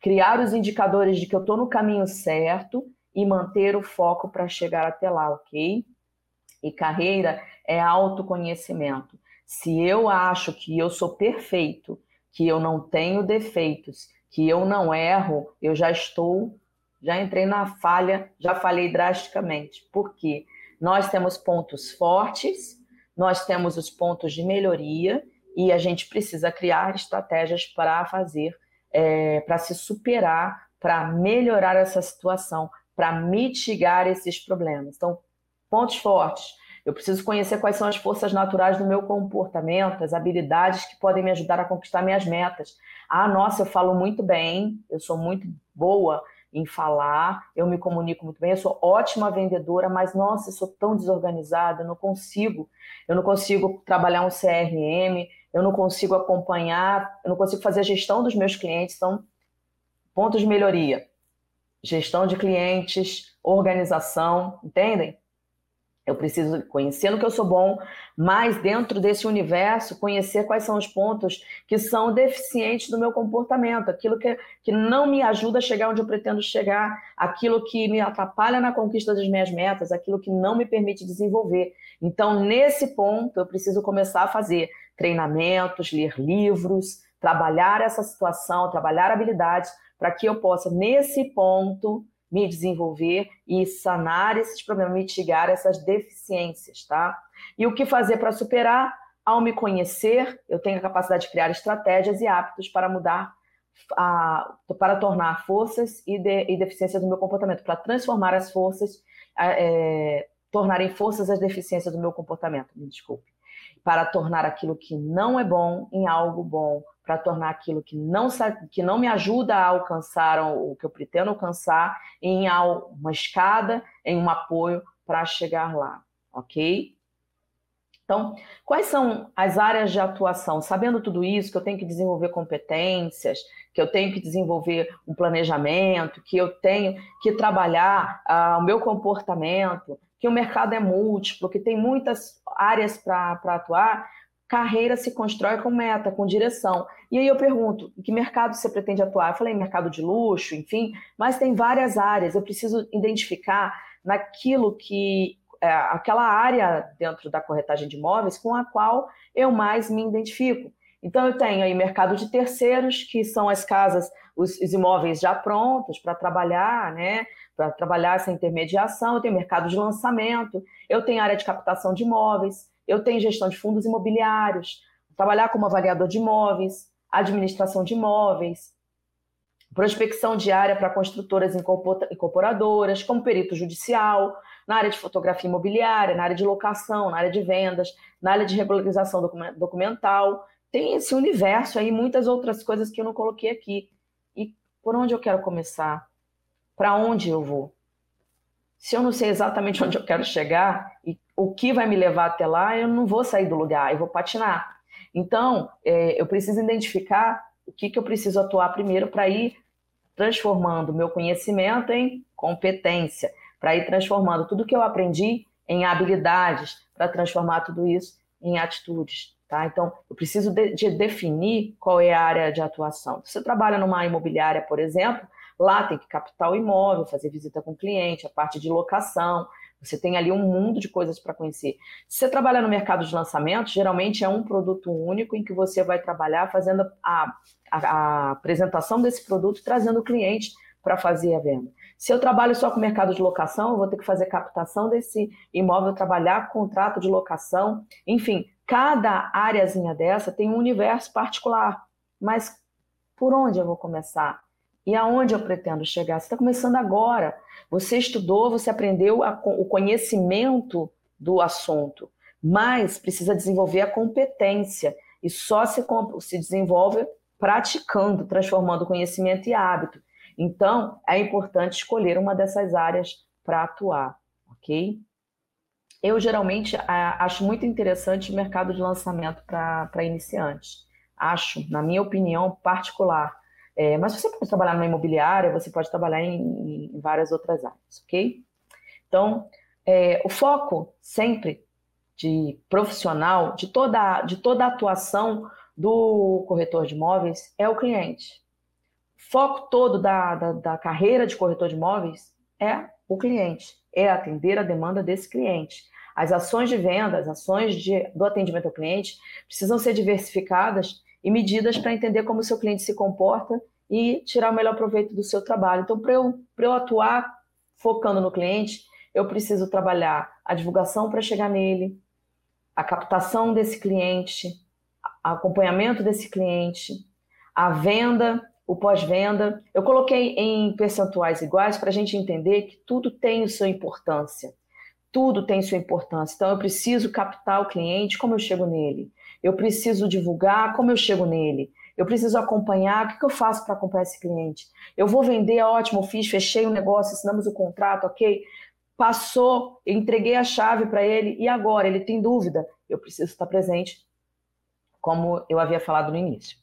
criar os indicadores de que eu estou no caminho certo e manter o foco para chegar até lá, ok? E carreira é autoconhecimento. Se eu acho que eu sou perfeito, que eu não tenho defeitos, que eu não erro, eu já estou, já entrei na falha, já falei drasticamente. Por quê? Nós temos pontos fortes, nós temos os pontos de melhoria e a gente precisa criar estratégias para fazer, é, para se superar, para melhorar essa situação, para mitigar esses problemas. Então, pontos fortes. Eu preciso conhecer quais são as forças naturais do meu comportamento, as habilidades que podem me ajudar a conquistar minhas metas. Ah, nossa, eu falo muito bem, eu sou muito boa em falar, eu me comunico muito bem, eu sou ótima vendedora, mas nossa, eu sou tão desorganizada, eu não consigo, eu não consigo trabalhar um CRM, eu não consigo acompanhar, eu não consigo fazer a gestão dos meus clientes, são pontos de melhoria. Gestão de clientes, organização, entendem? Eu preciso conhecer no que eu sou bom, mas dentro desse universo, conhecer quais são os pontos que são deficientes do meu comportamento, aquilo que, que não me ajuda a chegar onde eu pretendo chegar, aquilo que me atrapalha na conquista das minhas metas, aquilo que não me permite desenvolver. Então, nesse ponto, eu preciso começar a fazer treinamentos, ler livros, trabalhar essa situação, trabalhar habilidades, para que eu possa, nesse ponto, me desenvolver e sanar esses problemas, mitigar essas deficiências, tá? E o que fazer para superar? Ao me conhecer, eu tenho a capacidade de criar estratégias e hábitos para mudar, a, para tornar forças e, de, e deficiências do meu comportamento, para transformar as forças, é, tornarem forças as deficiências do meu comportamento, me desculpe, para tornar aquilo que não é bom em algo bom, para tornar aquilo que não, que não me ajuda a alcançar o que eu pretendo alcançar em uma escada, em um apoio para chegar lá, ok? Então, quais são as áreas de atuação? Sabendo tudo isso, que eu tenho que desenvolver competências, que eu tenho que desenvolver um planejamento, que eu tenho que trabalhar uh, o meu comportamento, que o mercado é múltiplo, que tem muitas áreas para atuar, carreira se constrói com meta, com direção. E aí eu pergunto, em que mercado você pretende atuar? Eu falei mercado de luxo, enfim, mas tem várias áreas. Eu preciso identificar naquilo que é, aquela área dentro da corretagem de imóveis com a qual eu mais me identifico. Então eu tenho aí mercado de terceiros, que são as casas, os, os imóveis já prontos para trabalhar, né? Para trabalhar essa intermediação, eu tenho mercado de lançamento, eu tenho área de captação de imóveis, eu tenho gestão de fundos imobiliários, trabalhar como avaliador de imóveis, administração de imóveis, prospecção diária para construtoras incorporadoras, como perito judicial, na área de fotografia imobiliária, na área de locação, na área de vendas, na área de regularização documental. Tem esse universo aí, muitas outras coisas que eu não coloquei aqui. E por onde eu quero começar? Para onde eu vou? Se eu não sei exatamente onde eu quero chegar e o que vai me levar até lá, eu não vou sair do lugar, eu vou patinar. Então, é, eu preciso identificar o que, que eu preciso atuar primeiro para ir transformando meu conhecimento em competência, para ir transformando tudo que eu aprendi em habilidades, para transformar tudo isso em atitudes. Tá? Então, eu preciso de, de definir qual é a área de atuação. Se você trabalha numa imobiliária, por exemplo, lá tem que captar o imóvel, fazer visita com o cliente, a parte de locação, você tem ali um mundo de coisas para conhecer. Se você trabalha no mercado de lançamento, geralmente é um produto único em que você vai trabalhar fazendo a, a, a apresentação desse produto, trazendo o cliente para fazer a venda. Se eu trabalho só com mercado de locação, eu vou ter que fazer captação desse imóvel, trabalhar contrato de locação. Enfim, cada áreazinha dessa tem um universo particular. Mas por onde eu vou começar? E aonde eu pretendo chegar? Você está começando agora. Você estudou, você aprendeu a, o conhecimento do assunto, mas precisa desenvolver a competência. E só se, se desenvolve praticando, transformando conhecimento em hábito. Então, é importante escolher uma dessas áreas para atuar, ok? Eu geralmente acho muito interessante o mercado de lançamento para iniciantes. Acho, na minha opinião particular. É, mas você pode trabalhar numa imobiliária, você pode trabalhar em, em várias outras áreas, ok? Então, é, o foco sempre de profissional, de toda, de toda a atuação do corretor de imóveis é o cliente. O foco todo da, da, da carreira de corretor de imóveis é o cliente, é atender a demanda desse cliente. As ações de venda, as ações de, do atendimento ao cliente precisam ser diversificadas e medidas para entender como o seu cliente se comporta e tirar o melhor proveito do seu trabalho. Então, para eu, eu atuar focando no cliente, eu preciso trabalhar a divulgação para chegar nele, a captação desse cliente, acompanhamento desse cliente, a venda, o pós-venda. Eu coloquei em percentuais iguais para a gente entender que tudo tem sua importância. Tudo tem sua importância. Então, eu preciso captar o cliente, como eu chego nele. Eu preciso divulgar, como eu chego nele. Eu preciso acompanhar, o que eu faço para acompanhar esse cliente? Eu vou vender, ótimo, fiz, fechei o negócio, assinamos o contrato, ok? Passou, entreguei a chave para ele, e agora? Ele tem dúvida? Eu preciso estar presente, como eu havia falado no início.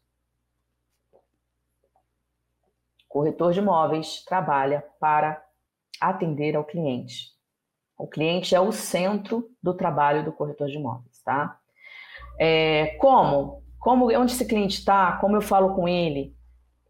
Corretor de imóveis trabalha para atender ao cliente. O cliente é o centro do trabalho do corretor de imóveis, tá? É, como? Como onde esse cliente está? Como eu falo com ele?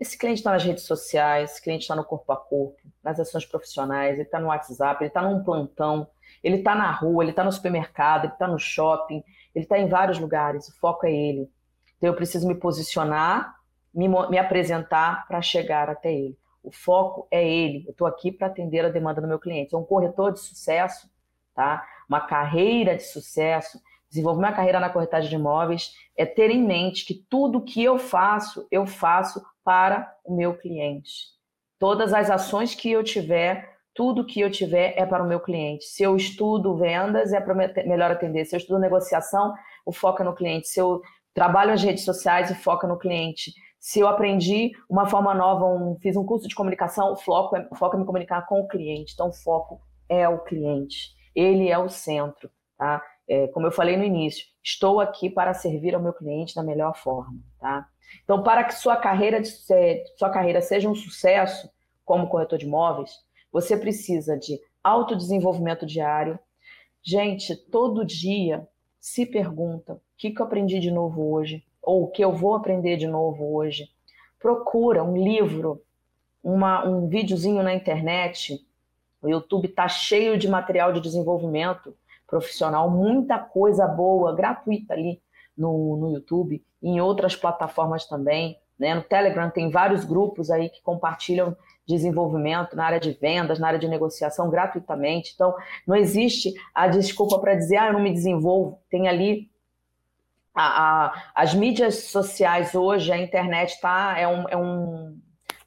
Esse cliente está nas redes sociais, esse cliente está no corpo a corpo, nas ações profissionais, ele está no WhatsApp, ele está num plantão, ele está na rua, ele está no supermercado, ele está no shopping, ele está em vários lugares. O foco é ele. Então eu preciso me posicionar, me, me apresentar para chegar até ele. O foco é ele. Eu estou aqui para atender a demanda do meu cliente. É um corretor de sucesso, tá? Uma carreira de sucesso. Desenvolver uma carreira na corretagem de imóveis é ter em mente que tudo que eu faço, eu faço para o meu cliente. Todas as ações que eu tiver, tudo que eu tiver é para o meu cliente. Se eu estudo vendas, é para melhor atender. Se eu estudo negociação, o foco é no cliente. Se eu trabalho as redes sociais, o foco é no cliente se eu aprendi uma forma nova, um, fiz um curso de comunicação, o foco, é, o foco é me comunicar com o cliente. Então, o foco é o cliente. Ele é o centro, tá? É, como eu falei no início, estou aqui para servir ao meu cliente da melhor forma, tá? Então, para que sua carreira, de, sua carreira seja um sucesso como corretor de imóveis, você precisa de autodesenvolvimento diário. Gente, todo dia se pergunta o que, que eu aprendi de novo hoje, ou o que eu vou aprender de novo hoje. Procura um livro, uma, um videozinho na internet. O YouTube está cheio de material de desenvolvimento profissional, muita coisa boa, gratuita ali no, no YouTube, em outras plataformas também. Né? No Telegram tem vários grupos aí que compartilham desenvolvimento na área de vendas, na área de negociação gratuitamente. Então, não existe a desculpa para dizer, ah, eu não me desenvolvo. Tem ali a, a, as mídias sociais hoje, a internet tá, é, um, é um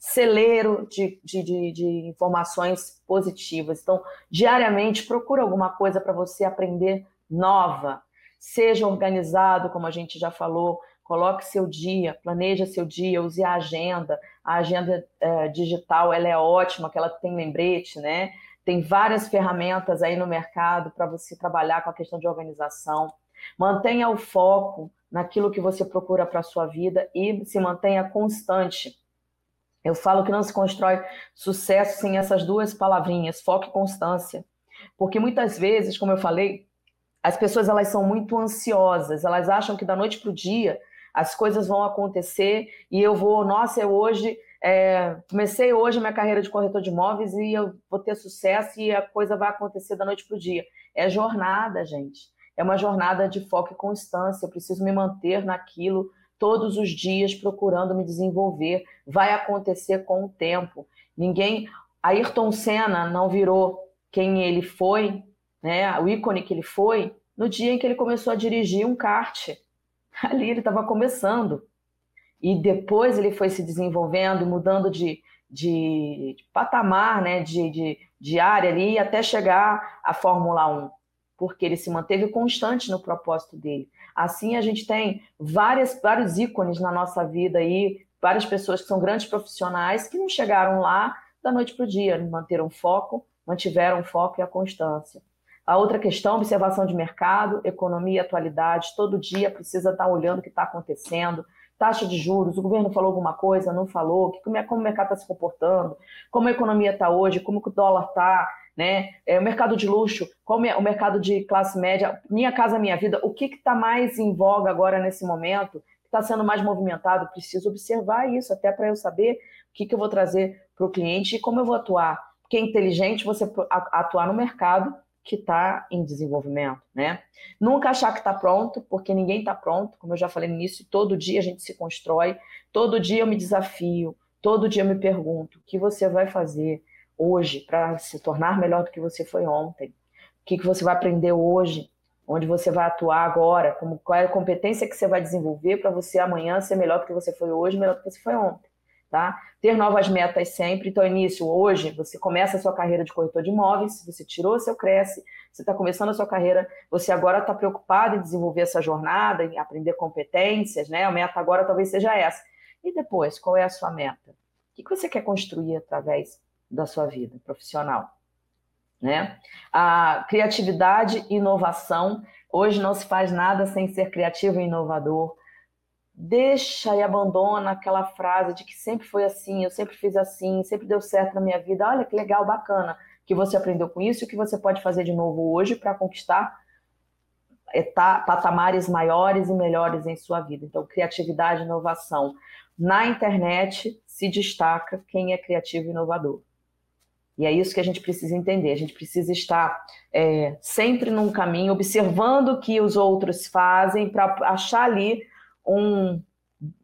celeiro de, de, de, de informações positivas. Então, diariamente, procura alguma coisa para você aprender nova. Seja organizado, como a gente já falou, coloque seu dia, planeja seu dia, use a agenda. A agenda é, digital ela é ótima, que ela tem lembrete, né? Tem várias ferramentas aí no mercado para você trabalhar com a questão de organização. Mantenha o foco naquilo que você procura para a sua vida e se mantenha constante. Eu falo que não se constrói sucesso sem essas duas palavrinhas, foco e constância. Porque muitas vezes, como eu falei, as pessoas elas são muito ansiosas, elas acham que da noite para o dia as coisas vão acontecer e eu vou, nossa, eu hoje é, comecei hoje minha carreira de corretor de imóveis e eu vou ter sucesso e a coisa vai acontecer da noite para o dia. É jornada, gente é uma jornada de foco e constância. Eu preciso me manter naquilo todos os dias, procurando me desenvolver. Vai acontecer com o tempo. Ninguém. Ayrton Senna não virou quem ele foi, né? O ícone que ele foi, no dia em que ele começou a dirigir um kart. Ali ele estava começando. E depois ele foi se desenvolvendo, mudando de, de, de patamar, né, de, de, de área ali, até chegar à Fórmula 1, porque ele se manteve constante no propósito dele. Assim, a gente tem várias, vários ícones na nossa vida aí, várias pessoas que são grandes profissionais que não chegaram lá da noite para o dia, manteram foco, mantiveram o foco e a constância. A outra questão, observação de mercado, economia, atualidade, todo dia precisa estar olhando o que está acontecendo, taxa de juros, o governo falou alguma coisa, não falou, como o mercado está se comportando, como a economia está hoje, como o dólar está, né? É, o mercado de luxo, como é o mercado de classe média, minha casa, minha vida, o que está mais em voga agora nesse momento, está sendo mais movimentado, preciso observar isso, até para eu saber o que, que eu vou trazer para o cliente e como eu vou atuar. Porque é inteligente você atuar no mercado que está em desenvolvimento, né? Nunca achar que está pronto, porque ninguém está pronto, como eu já falei no início, todo dia a gente se constrói, todo dia eu me desafio, todo dia eu me pergunto o que você vai fazer hoje para se tornar melhor do que você foi ontem, o que, que você vai aprender hoje, onde você vai atuar agora, como, qual é a competência que você vai desenvolver para você amanhã ser melhor do que você foi hoje, melhor do que você foi ontem tá? Ter novas metas sempre. Então, início, hoje, você começa a sua carreira de corretor de imóveis, você tirou seu Cresce, você está começando a sua carreira, você agora está preocupado em desenvolver essa jornada, em aprender competências, né? A meta agora talvez seja essa. E depois, qual é a sua meta? O que você quer construir através da sua vida profissional? Né? A criatividade e inovação. Hoje não se faz nada sem ser criativo e inovador deixa e abandona aquela frase de que sempre foi assim, eu sempre fiz assim, sempre deu certo na minha vida. Olha que legal, bacana que você aprendeu com isso e o que você pode fazer de novo hoje para conquistar patamares maiores e melhores em sua vida. Então, criatividade e inovação. Na internet se destaca quem é criativo e inovador. E é isso que a gente precisa entender. A gente precisa estar é, sempre num caminho, observando o que os outros fazem para achar ali um,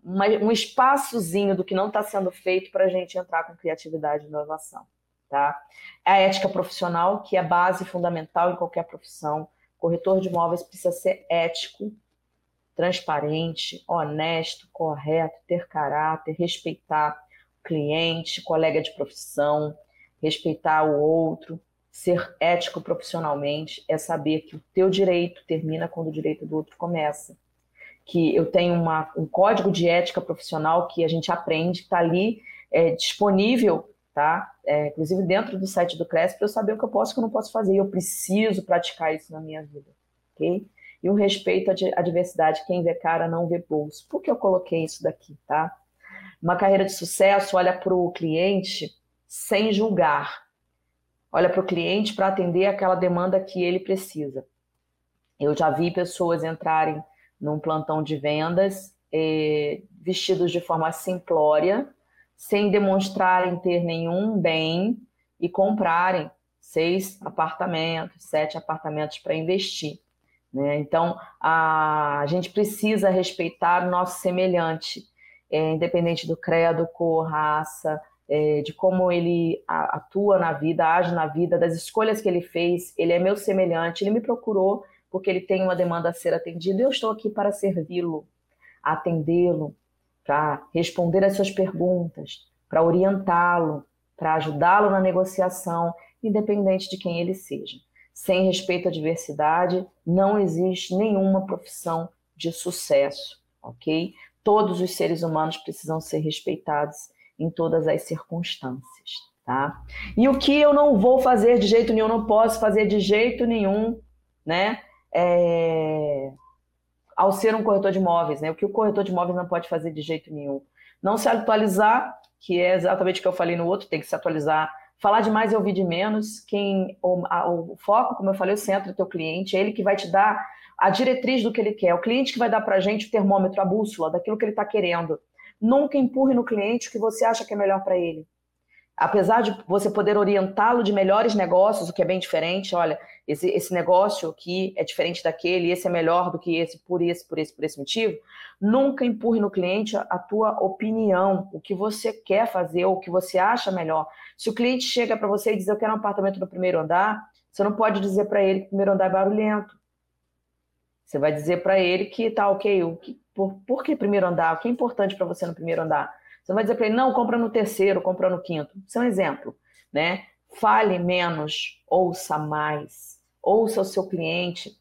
uma, um espaçozinho do que não está sendo feito para a gente entrar com criatividade e inovação. Tá? A ética profissional, que é base fundamental em qualquer profissão. Corretor de imóveis precisa ser ético, transparente, honesto, correto, ter caráter, respeitar o cliente, colega de profissão, respeitar o outro, ser ético profissionalmente é saber que o teu direito termina quando o direito do outro começa que eu tenho uma, um código de ética profissional que a gente aprende, que está ali é, disponível, tá? É, inclusive dentro do site do CRESP, para eu saber o que eu posso e o que eu não posso fazer. Eu preciso praticar isso na minha vida, ok? E o respeito à diversidade, quem vê cara não vê bolso. Por que eu coloquei isso daqui, tá? Uma carreira de sucesso olha para o cliente sem julgar. Olha para o cliente para atender aquela demanda que ele precisa. Eu já vi pessoas entrarem num plantão de vendas, eh, vestidos de forma simplória, sem demonstrarem ter nenhum bem e comprarem seis apartamentos, sete apartamentos para investir. Né? Então, a, a, gente precisa respeitar o nosso semelhante, é, independente do credo, cor, raça, é, de como ele atua na vida, age na vida, das escolhas que ele fez. Ele é meu semelhante, ele me procurou porque ele tem uma demanda a ser atendida. Eu estou aqui para servi-lo, atendê-lo, para responder às suas perguntas, para orientá-lo, para ajudá-lo na negociação, independente de quem ele seja. Sem respeito à diversidade, não existe nenhuma profissão de sucesso, ok? Todos os seres humanos precisam ser respeitados em todas as circunstâncias, tá? E o que eu não vou fazer de jeito nenhum, não posso fazer de jeito nenhum, né? é, ao ser um corretor de imóveis, né? O que o corretor de imóveis não pode fazer de jeito nenhum. Não se atualizar, que é exatamente o que eu falei no outro, tem que se atualizar. Falar demais e ouvir de menos. Quem o, a, o foco, como eu falei, o centro do teu cliente, é ele que vai te dar a diretriz do que ele quer. O cliente que vai dar para a gente o termômetro, a bússola daquilo que ele está querendo. Nunca empurre no cliente o que você acha que é melhor para ele apesar de você poder orientá-lo de melhores negócios, o que é bem diferente, olha, esse, esse negócio aqui é diferente daquele, esse é melhor do que esse, por esse, por esse, por esse motivo, nunca empurre no cliente a, a tua opinião, o que você quer fazer, o que você acha melhor. Se o cliente chega para você e diz, eu quero um apartamento no primeiro andar, você não pode dizer para ele que o primeiro andar é barulhento. Você vai dizer para ele que tá ok, o que, por, por que primeiro andar? O que é importante para você no primeiro andar? Você vai dizer para ele, não, compra no terceiro, compra no quinto. Isso é um exemplo, né? Fale menos, ouça mais. Ouça o seu cliente.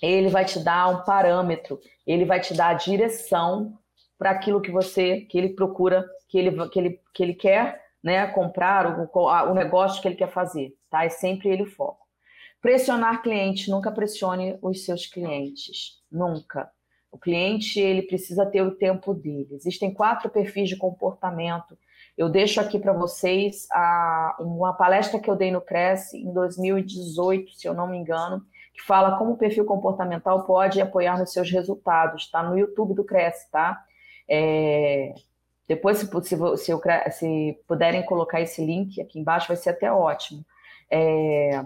Ele vai te dar um parâmetro, ele vai te dar a direção para aquilo que você, que ele procura, que ele, que ele, que ele quer né, comprar, o, o negócio que ele quer fazer. Tá? É sempre ele o foco. Pressionar cliente, nunca pressione os seus clientes. Nunca. O cliente ele precisa ter o tempo dele. Existem quatro perfis de comportamento. Eu deixo aqui para vocês a, uma palestra que eu dei no Cresce em 2018, se eu não me engano, que fala como o perfil comportamental pode apoiar nos seus resultados. Está no YouTube do Cresce, tá? É, depois, se, se, se, se, puderem colocar esse link aqui embaixo, vai ser até ótimo. É,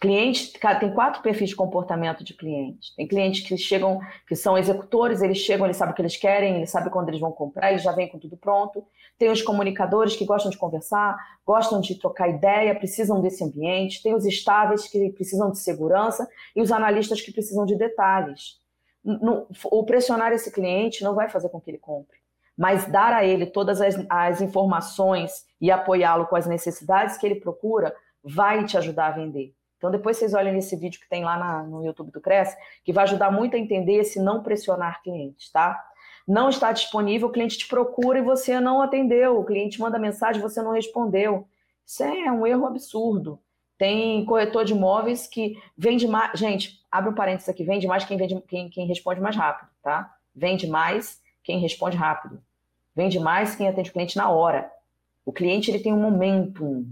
clientes, tem quatro perfis de comportamento de clientes. Tem clientes que chegam, que são executores, eles chegam, eles sabem o que eles querem, eles sabem quando eles vão comprar, eles já vêm com tudo pronto. Tem os comunicadores que gostam de conversar, gostam de trocar ideia, precisam desse ambiente. Tem os estáveis que precisam de segurança e os analistas que precisam de detalhes o pressionar esse cliente não vai fazer com que ele compre, mas dar a ele todas as, as informações e apoiá-lo com as necessidades que ele procura vai te ajudar a vender. Então, depois vocês olhem nesse vídeo que tem lá na, no YouTube do Cresce, que vai ajudar muito a entender esse não pressionar clientes, tá? Não está disponível, o cliente te procura e você não atendeu, o cliente manda mensagem você não respondeu. Isso é um erro absurdo. Tem corretor de imóveis que vende mais. Gente, abre um parênteses aqui: vende mais quem, vende, quem, quem responde mais rápido, tá? Vende mais quem responde rápido. Vende mais quem atende o cliente na hora. O cliente ele tem um momentum,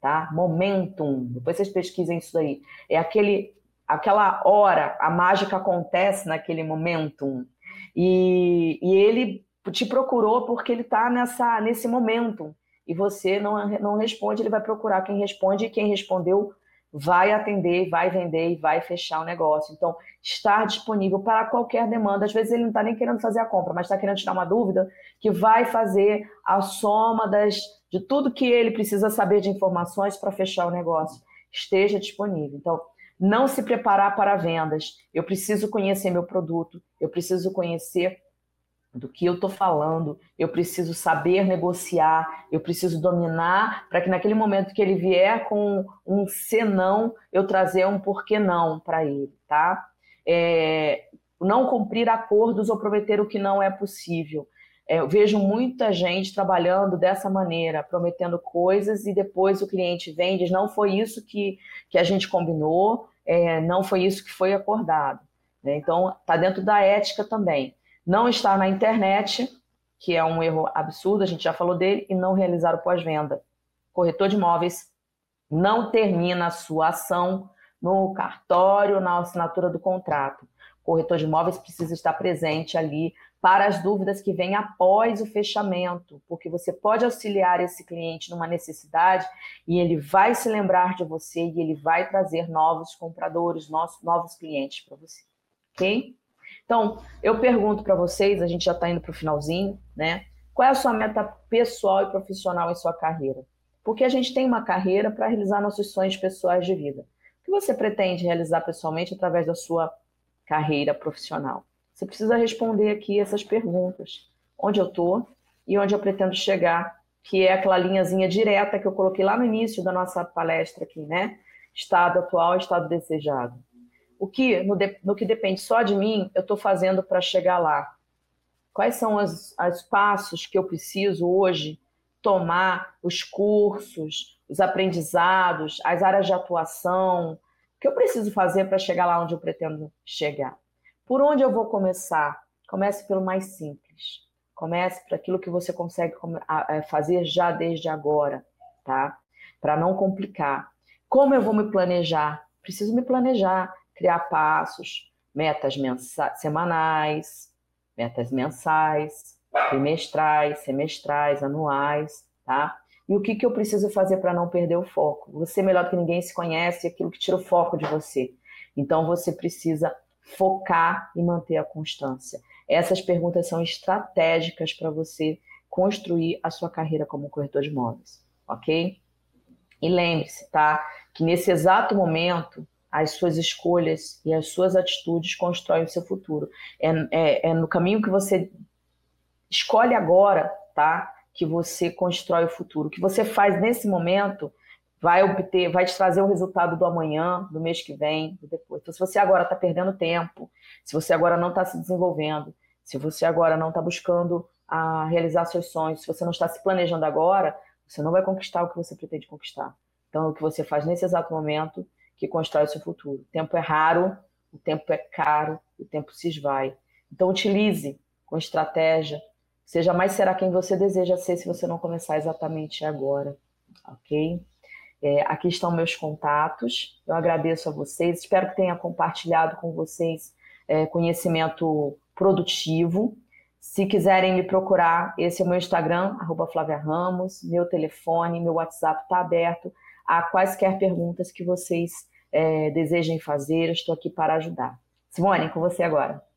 tá? Momentum. Depois vocês pesquisem isso aí. É aquele, aquela hora, a mágica acontece naquele momentum. E, e ele te procurou porque ele está nessa nesse momento e você não, não responde, ele vai procurar quem responde e quem respondeu vai atender, vai vender e vai fechar o negócio. Então, estar disponível para qualquer demanda. Às vezes ele não está nem querendo fazer a compra, mas está querendo tirar uma dúvida que vai fazer a soma das, de tudo que ele precisa saber de informações para fechar o negócio. Esteja disponível. Então, não se preparar para vendas. Eu preciso conhecer meu produto, eu preciso conhecer do que eu estou falando, eu preciso saber negociar, eu preciso dominar para que naquele momento que ele vier com um senão, eu trazer um porquê não para ele, tá? É, não cumprir acordos ou prometer o que não é possível. É, eu vejo muita gente trabalhando dessa maneira, prometendo coisas e depois o cliente vem e diz, não foi isso que, que a gente combinou, é, não foi isso que foi acordado. Né? Então, está dentro da ética também não estar na internet, que é um erro absurdo, a gente já falou dele, e não realizar o pós-venda. Corretor de imóveis não termina a sua ação no cartório, na assinatura do contrato. O corretor de imóveis precisa estar presente ali para as dúvidas que vêm após o fechamento, porque você pode auxiliar esse cliente numa necessidade e ele vai se lembrar de você e ele vai trazer novos compradores, novos clientes para você. Ok? Então, eu pergunto para vocês, a gente já está indo para o finalzinho, né? Qual é a sua meta pessoal e profissional em sua carreira? Porque a gente tem uma carreira para realizar nossos sonhos pessoais de vida. Que você pretende realizar pessoalmente através da sua carreira profissional? Você precisa responder aqui essas perguntas. Onde eu estou e onde eu pretendo chegar, que é aquela linhazinha direta que eu coloquei lá no início da nossa palestra aqui, né? Estado atual, estado desejado o que, no, de, no que depende só de mim, eu estou fazendo para chegar lá? Quais são os passos que eu preciso hoje tomar, os cursos, os aprendizados, as áreas de atuação? O que eu preciso fazer para chegar lá onde eu pretendo chegar? Por onde eu vou começar? Comece pelo mais simples. Comece por aquilo que você consegue é, fazer já desde agora, tá? Para não complicar. Como eu vou me planejar? Preciso me planejar criar passos, metas semanais, metas mensais, trimestrais, semestrais, anuais, tá? E o que, que eu preciso fazer para não perder o foco? Você, melhor do que ninguém, se conhece aquilo que tira o foco de você. Então, você precisa focar e manter a constância. Essas perguntas são estratégicas para você construir a sua carreira como corretor de imóveis, ok? E lembre-se, tá? Que nesse exato momento as suas escolhas e as suas atitudes constroem o seu futuro. É, é, é no caminho que você escolhe agora tá? Que você constrói o futuro. O que você faz nesse momento vai obter, vai te trazer o resultado do amanhã, do mês que vem, do depois. Então, se você agora está perdendo tempo, se você agora não está se desenvolvendo, se você agora não está buscando a realizar seus sonhos, se você não está se planejando agora, você não vai conquistar o que você pretende conquistar. Então, o que você faz nesse exato momento que constrói o seu futuro. O tempo é raro, o tempo é caro, o tempo se esvai. Então, utilize com estratégia. Seja mais será quem você deseja ser se você não começar exatamente agora, ok? É, aqui estão meus contatos. Eu agradeço a vocês. Espero que tenha compartilhado com vocês é, conhecimento produtivo. Se quiserem me procurar, esse é o meu Instagram, arroba Flávia Ramos, meu telefone, meu WhatsApp está aberto a quaisquer perguntas que vocês é, desejem fazer. Eu estou aqui para ajudar. Simone, com você agora.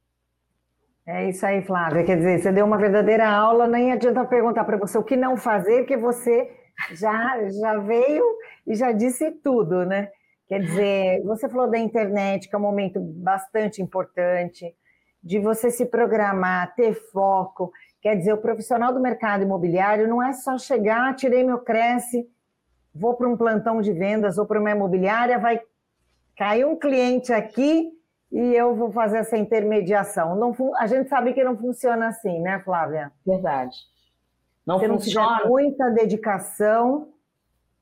É isso aí, Flávia. Quer dizer, você deu uma verdadeira aula, nem adianta perguntar para você o que não fazer, que você já, já veio e já disse tudo, né? Quer dizer, você falou da internet, que é um momento bastante importante, de você se programar, ter foco. Quer dizer, o profissional do mercado imobiliário não é só chegar, tirei meu Cresce, vou para um plantão de vendas ou para uma imobiliária, vai cair um cliente aqui e eu vou fazer essa intermediação. Não, a gente sabe que não funciona assim, né, Flávia? Verdade. Não Se funciona. não tiver muita dedicação,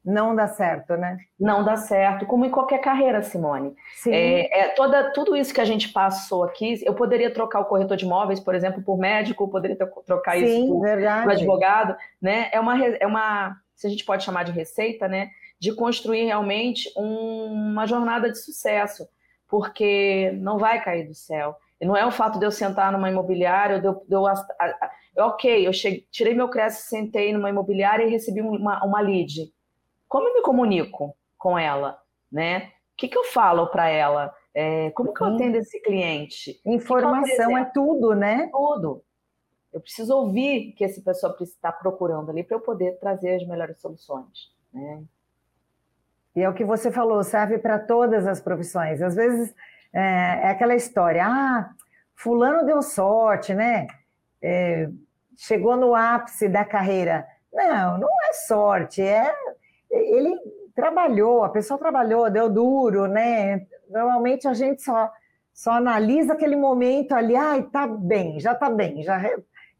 não dá certo, né? Não dá certo, como em qualquer carreira, Simone. Sim. É, é, toda, tudo isso que a gente passou aqui, eu poderia trocar o corretor de imóveis, por exemplo, por médico, poderia trocar Sim, isso por, por, advogado, né? É uma, é uma, se a gente pode chamar de receita, né? De construir realmente um, uma jornada de sucesso, porque não vai cair do céu. E não é o fato de eu sentar numa imobiliária, de eu, de eu ok, eu cheguei, tirei meu crédito, sentei numa imobiliária e recebi uma, uma lead. Como eu me comunico com ela, né? O que, que eu falo para ela? É, como que eu atendo esse cliente? Informação é tudo, né? Tudo. Eu preciso ouvir que essa pessoa está procurando ali para eu poder trazer as melhores soluções, né? E é o que você falou, serve para todas as profissões. Às vezes é, é, aquela história, ah, fulano deu sorte, né? É, chegou no ápice da carreira. Não, não é sorte, é ele trabalhou, a pessoa trabalhou, deu duro, né? Normalmente a gente só, só analisa aquele momento ali, ai, tá bem, já tá bem, já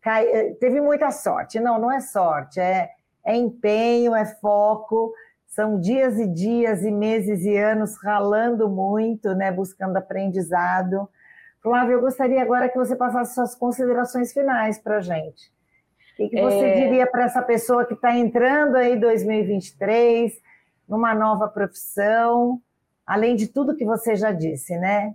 cai, teve muita sorte. Não, não é sorte, é, é empenho, é foco, são dias e dias e meses e anos ralando muito, né? Buscando aprendizado. Flávio, eu gostaria agora que você passasse suas considerações finais para a gente. O que, você é... diria para essa pessoa que está entrando aí 2023, numa nova profissão, além de tudo que você já disse, né?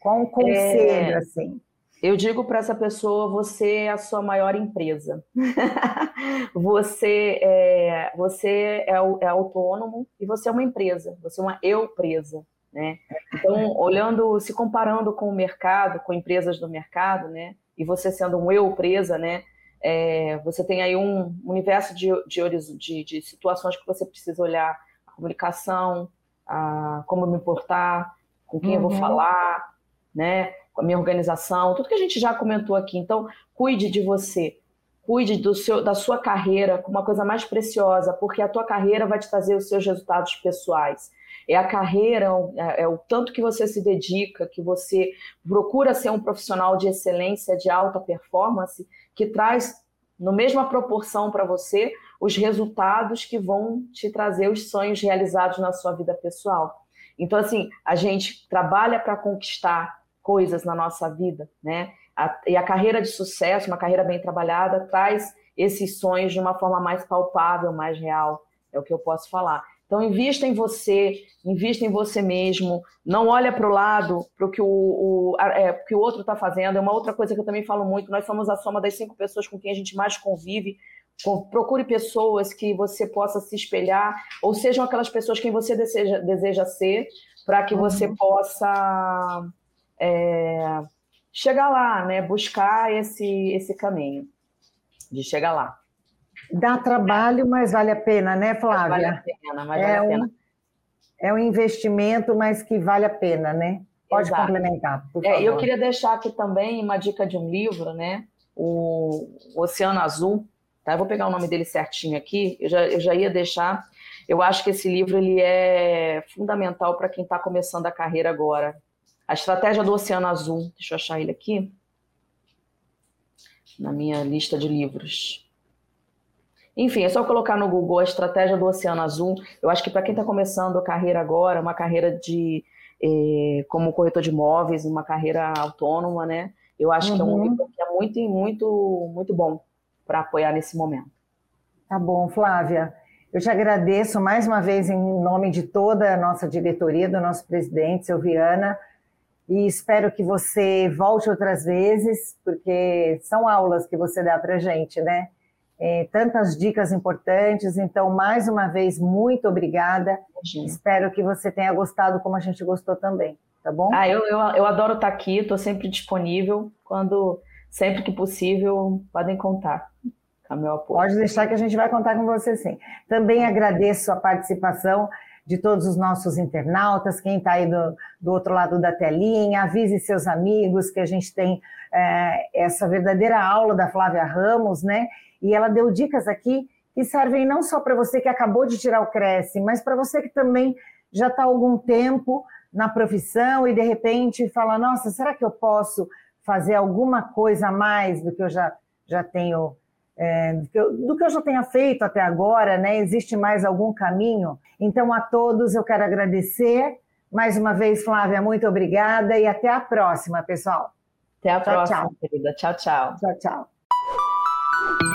Qual um conselho, é... assim? Eu digo para essa pessoa: você é a sua maior empresa. você é, você é, é, autônomo e você é uma empresa. Você é uma eu presa, né? Então, olhando, se comparando com o mercado, com empresas do mercado, né? E você sendo um eu presa, né? É, você tem aí um universo de, de, de, de, situações que você precisa olhar: a comunicação, a, como me importar, com quem uhum. eu vou uhum. falar, né? Com a minha organização, tudo que a gente já comentou aqui. Então, cuide de você, cuide do seu, da sua carreira como uma coisa mais preciosa, porque a tua carreira vai te trazer os seus resultados pessoais. É a carreira, é, é o tanto que você se dedica, que você procura ser um profissional de excelência, de alta performance, que traz, na mesma proporção para você, os resultados que vão te trazer os sonhos realizados na sua vida pessoal. Então, assim, a gente trabalha para conquistar coisas na nossa vida, né? A, e a carreira de sucesso, uma carreira bem trabalhada, traz esses sonhos de uma forma mais palpável, mais real, é o que eu posso falar. Então, invista em você, invista em você mesmo, não olha para o lado, para o que o, é, que o outro está fazendo. É uma outra coisa que eu também falo muito, nós somos a soma das cinco pessoas com quem a gente mais convive. Procure pessoas que você possa se espelhar, ou sejam aquelas pessoas quem você deseja, deseja ser, para que você uhum. possa é, chegar lá, né? Buscar esse, esse caminho de chegar lá. Dá trabalho, mas vale a pena, né, Flávia? Vale a pena, mas é vale a pena. Um, é um investimento, mas que vale a pena, né? Pode Exato. complementar, por favor. É, eu queria deixar aqui também uma dica de um livro, né? O Oceano Azul, Tá? Eu vou pegar o nome dele certinho aqui, eu já, eu já ia deixar. Eu acho que esse livro ele é fundamental para quem está começando a carreira agora. A Estratégia do Oceano Azul. Deixa eu achar ele aqui. Na minha lista de livros. Enfim, é só colocar no Google a Estratégia do Oceano Azul. Eu acho que para quem está começando a carreira agora, uma carreira de eh, como corretor de imóveis, uma carreira autônoma, né? Eu acho uhum. que é um uhum. livro que é muito, muito, muito bom para apoiar nesse momento. Tá bom, Flávia. Eu te agradeço mais uma vez em nome de toda a nossa diretoria, do nosso presidente, Silviana, e espero que você volte outras vezes, porque são aulas que você dá para gente, né? É, tantas dicas importantes. Então, mais uma vez, muito obrigada. Imagina. Espero que você tenha gostado como a gente gostou também, tá bom? Ah, eu, eu, eu adoro estar aqui, estou sempre disponível. Quando, sempre que possível, podem contar com meu apoio. Pode deixar que a gente vai contar com você sim. Também agradeço a participação de todos os nossos internautas, quem está aí do, do, outro lado da telinha, avise seus amigos que a gente tem é, essa verdadeira aula da Flávia Ramos, né? E ela deu dicas aqui que servem não só para você que acabou de tirar o Cresce, mas para você que também já está algum tempo na profissão e de repente fala: nossa, será que eu posso fazer alguma coisa a mais do que eu já, já tenho é, do, que eu, do, que eu, já tenha feito até agora, né? Existe mais algum caminho? Então, a todos eu quero agradecer. Mais uma vez, Flávia, muito obrigada e até a próxima, pessoal. Até a tchau, próxima, tchau. querida. Tchau, tchau. Tchau, tchau.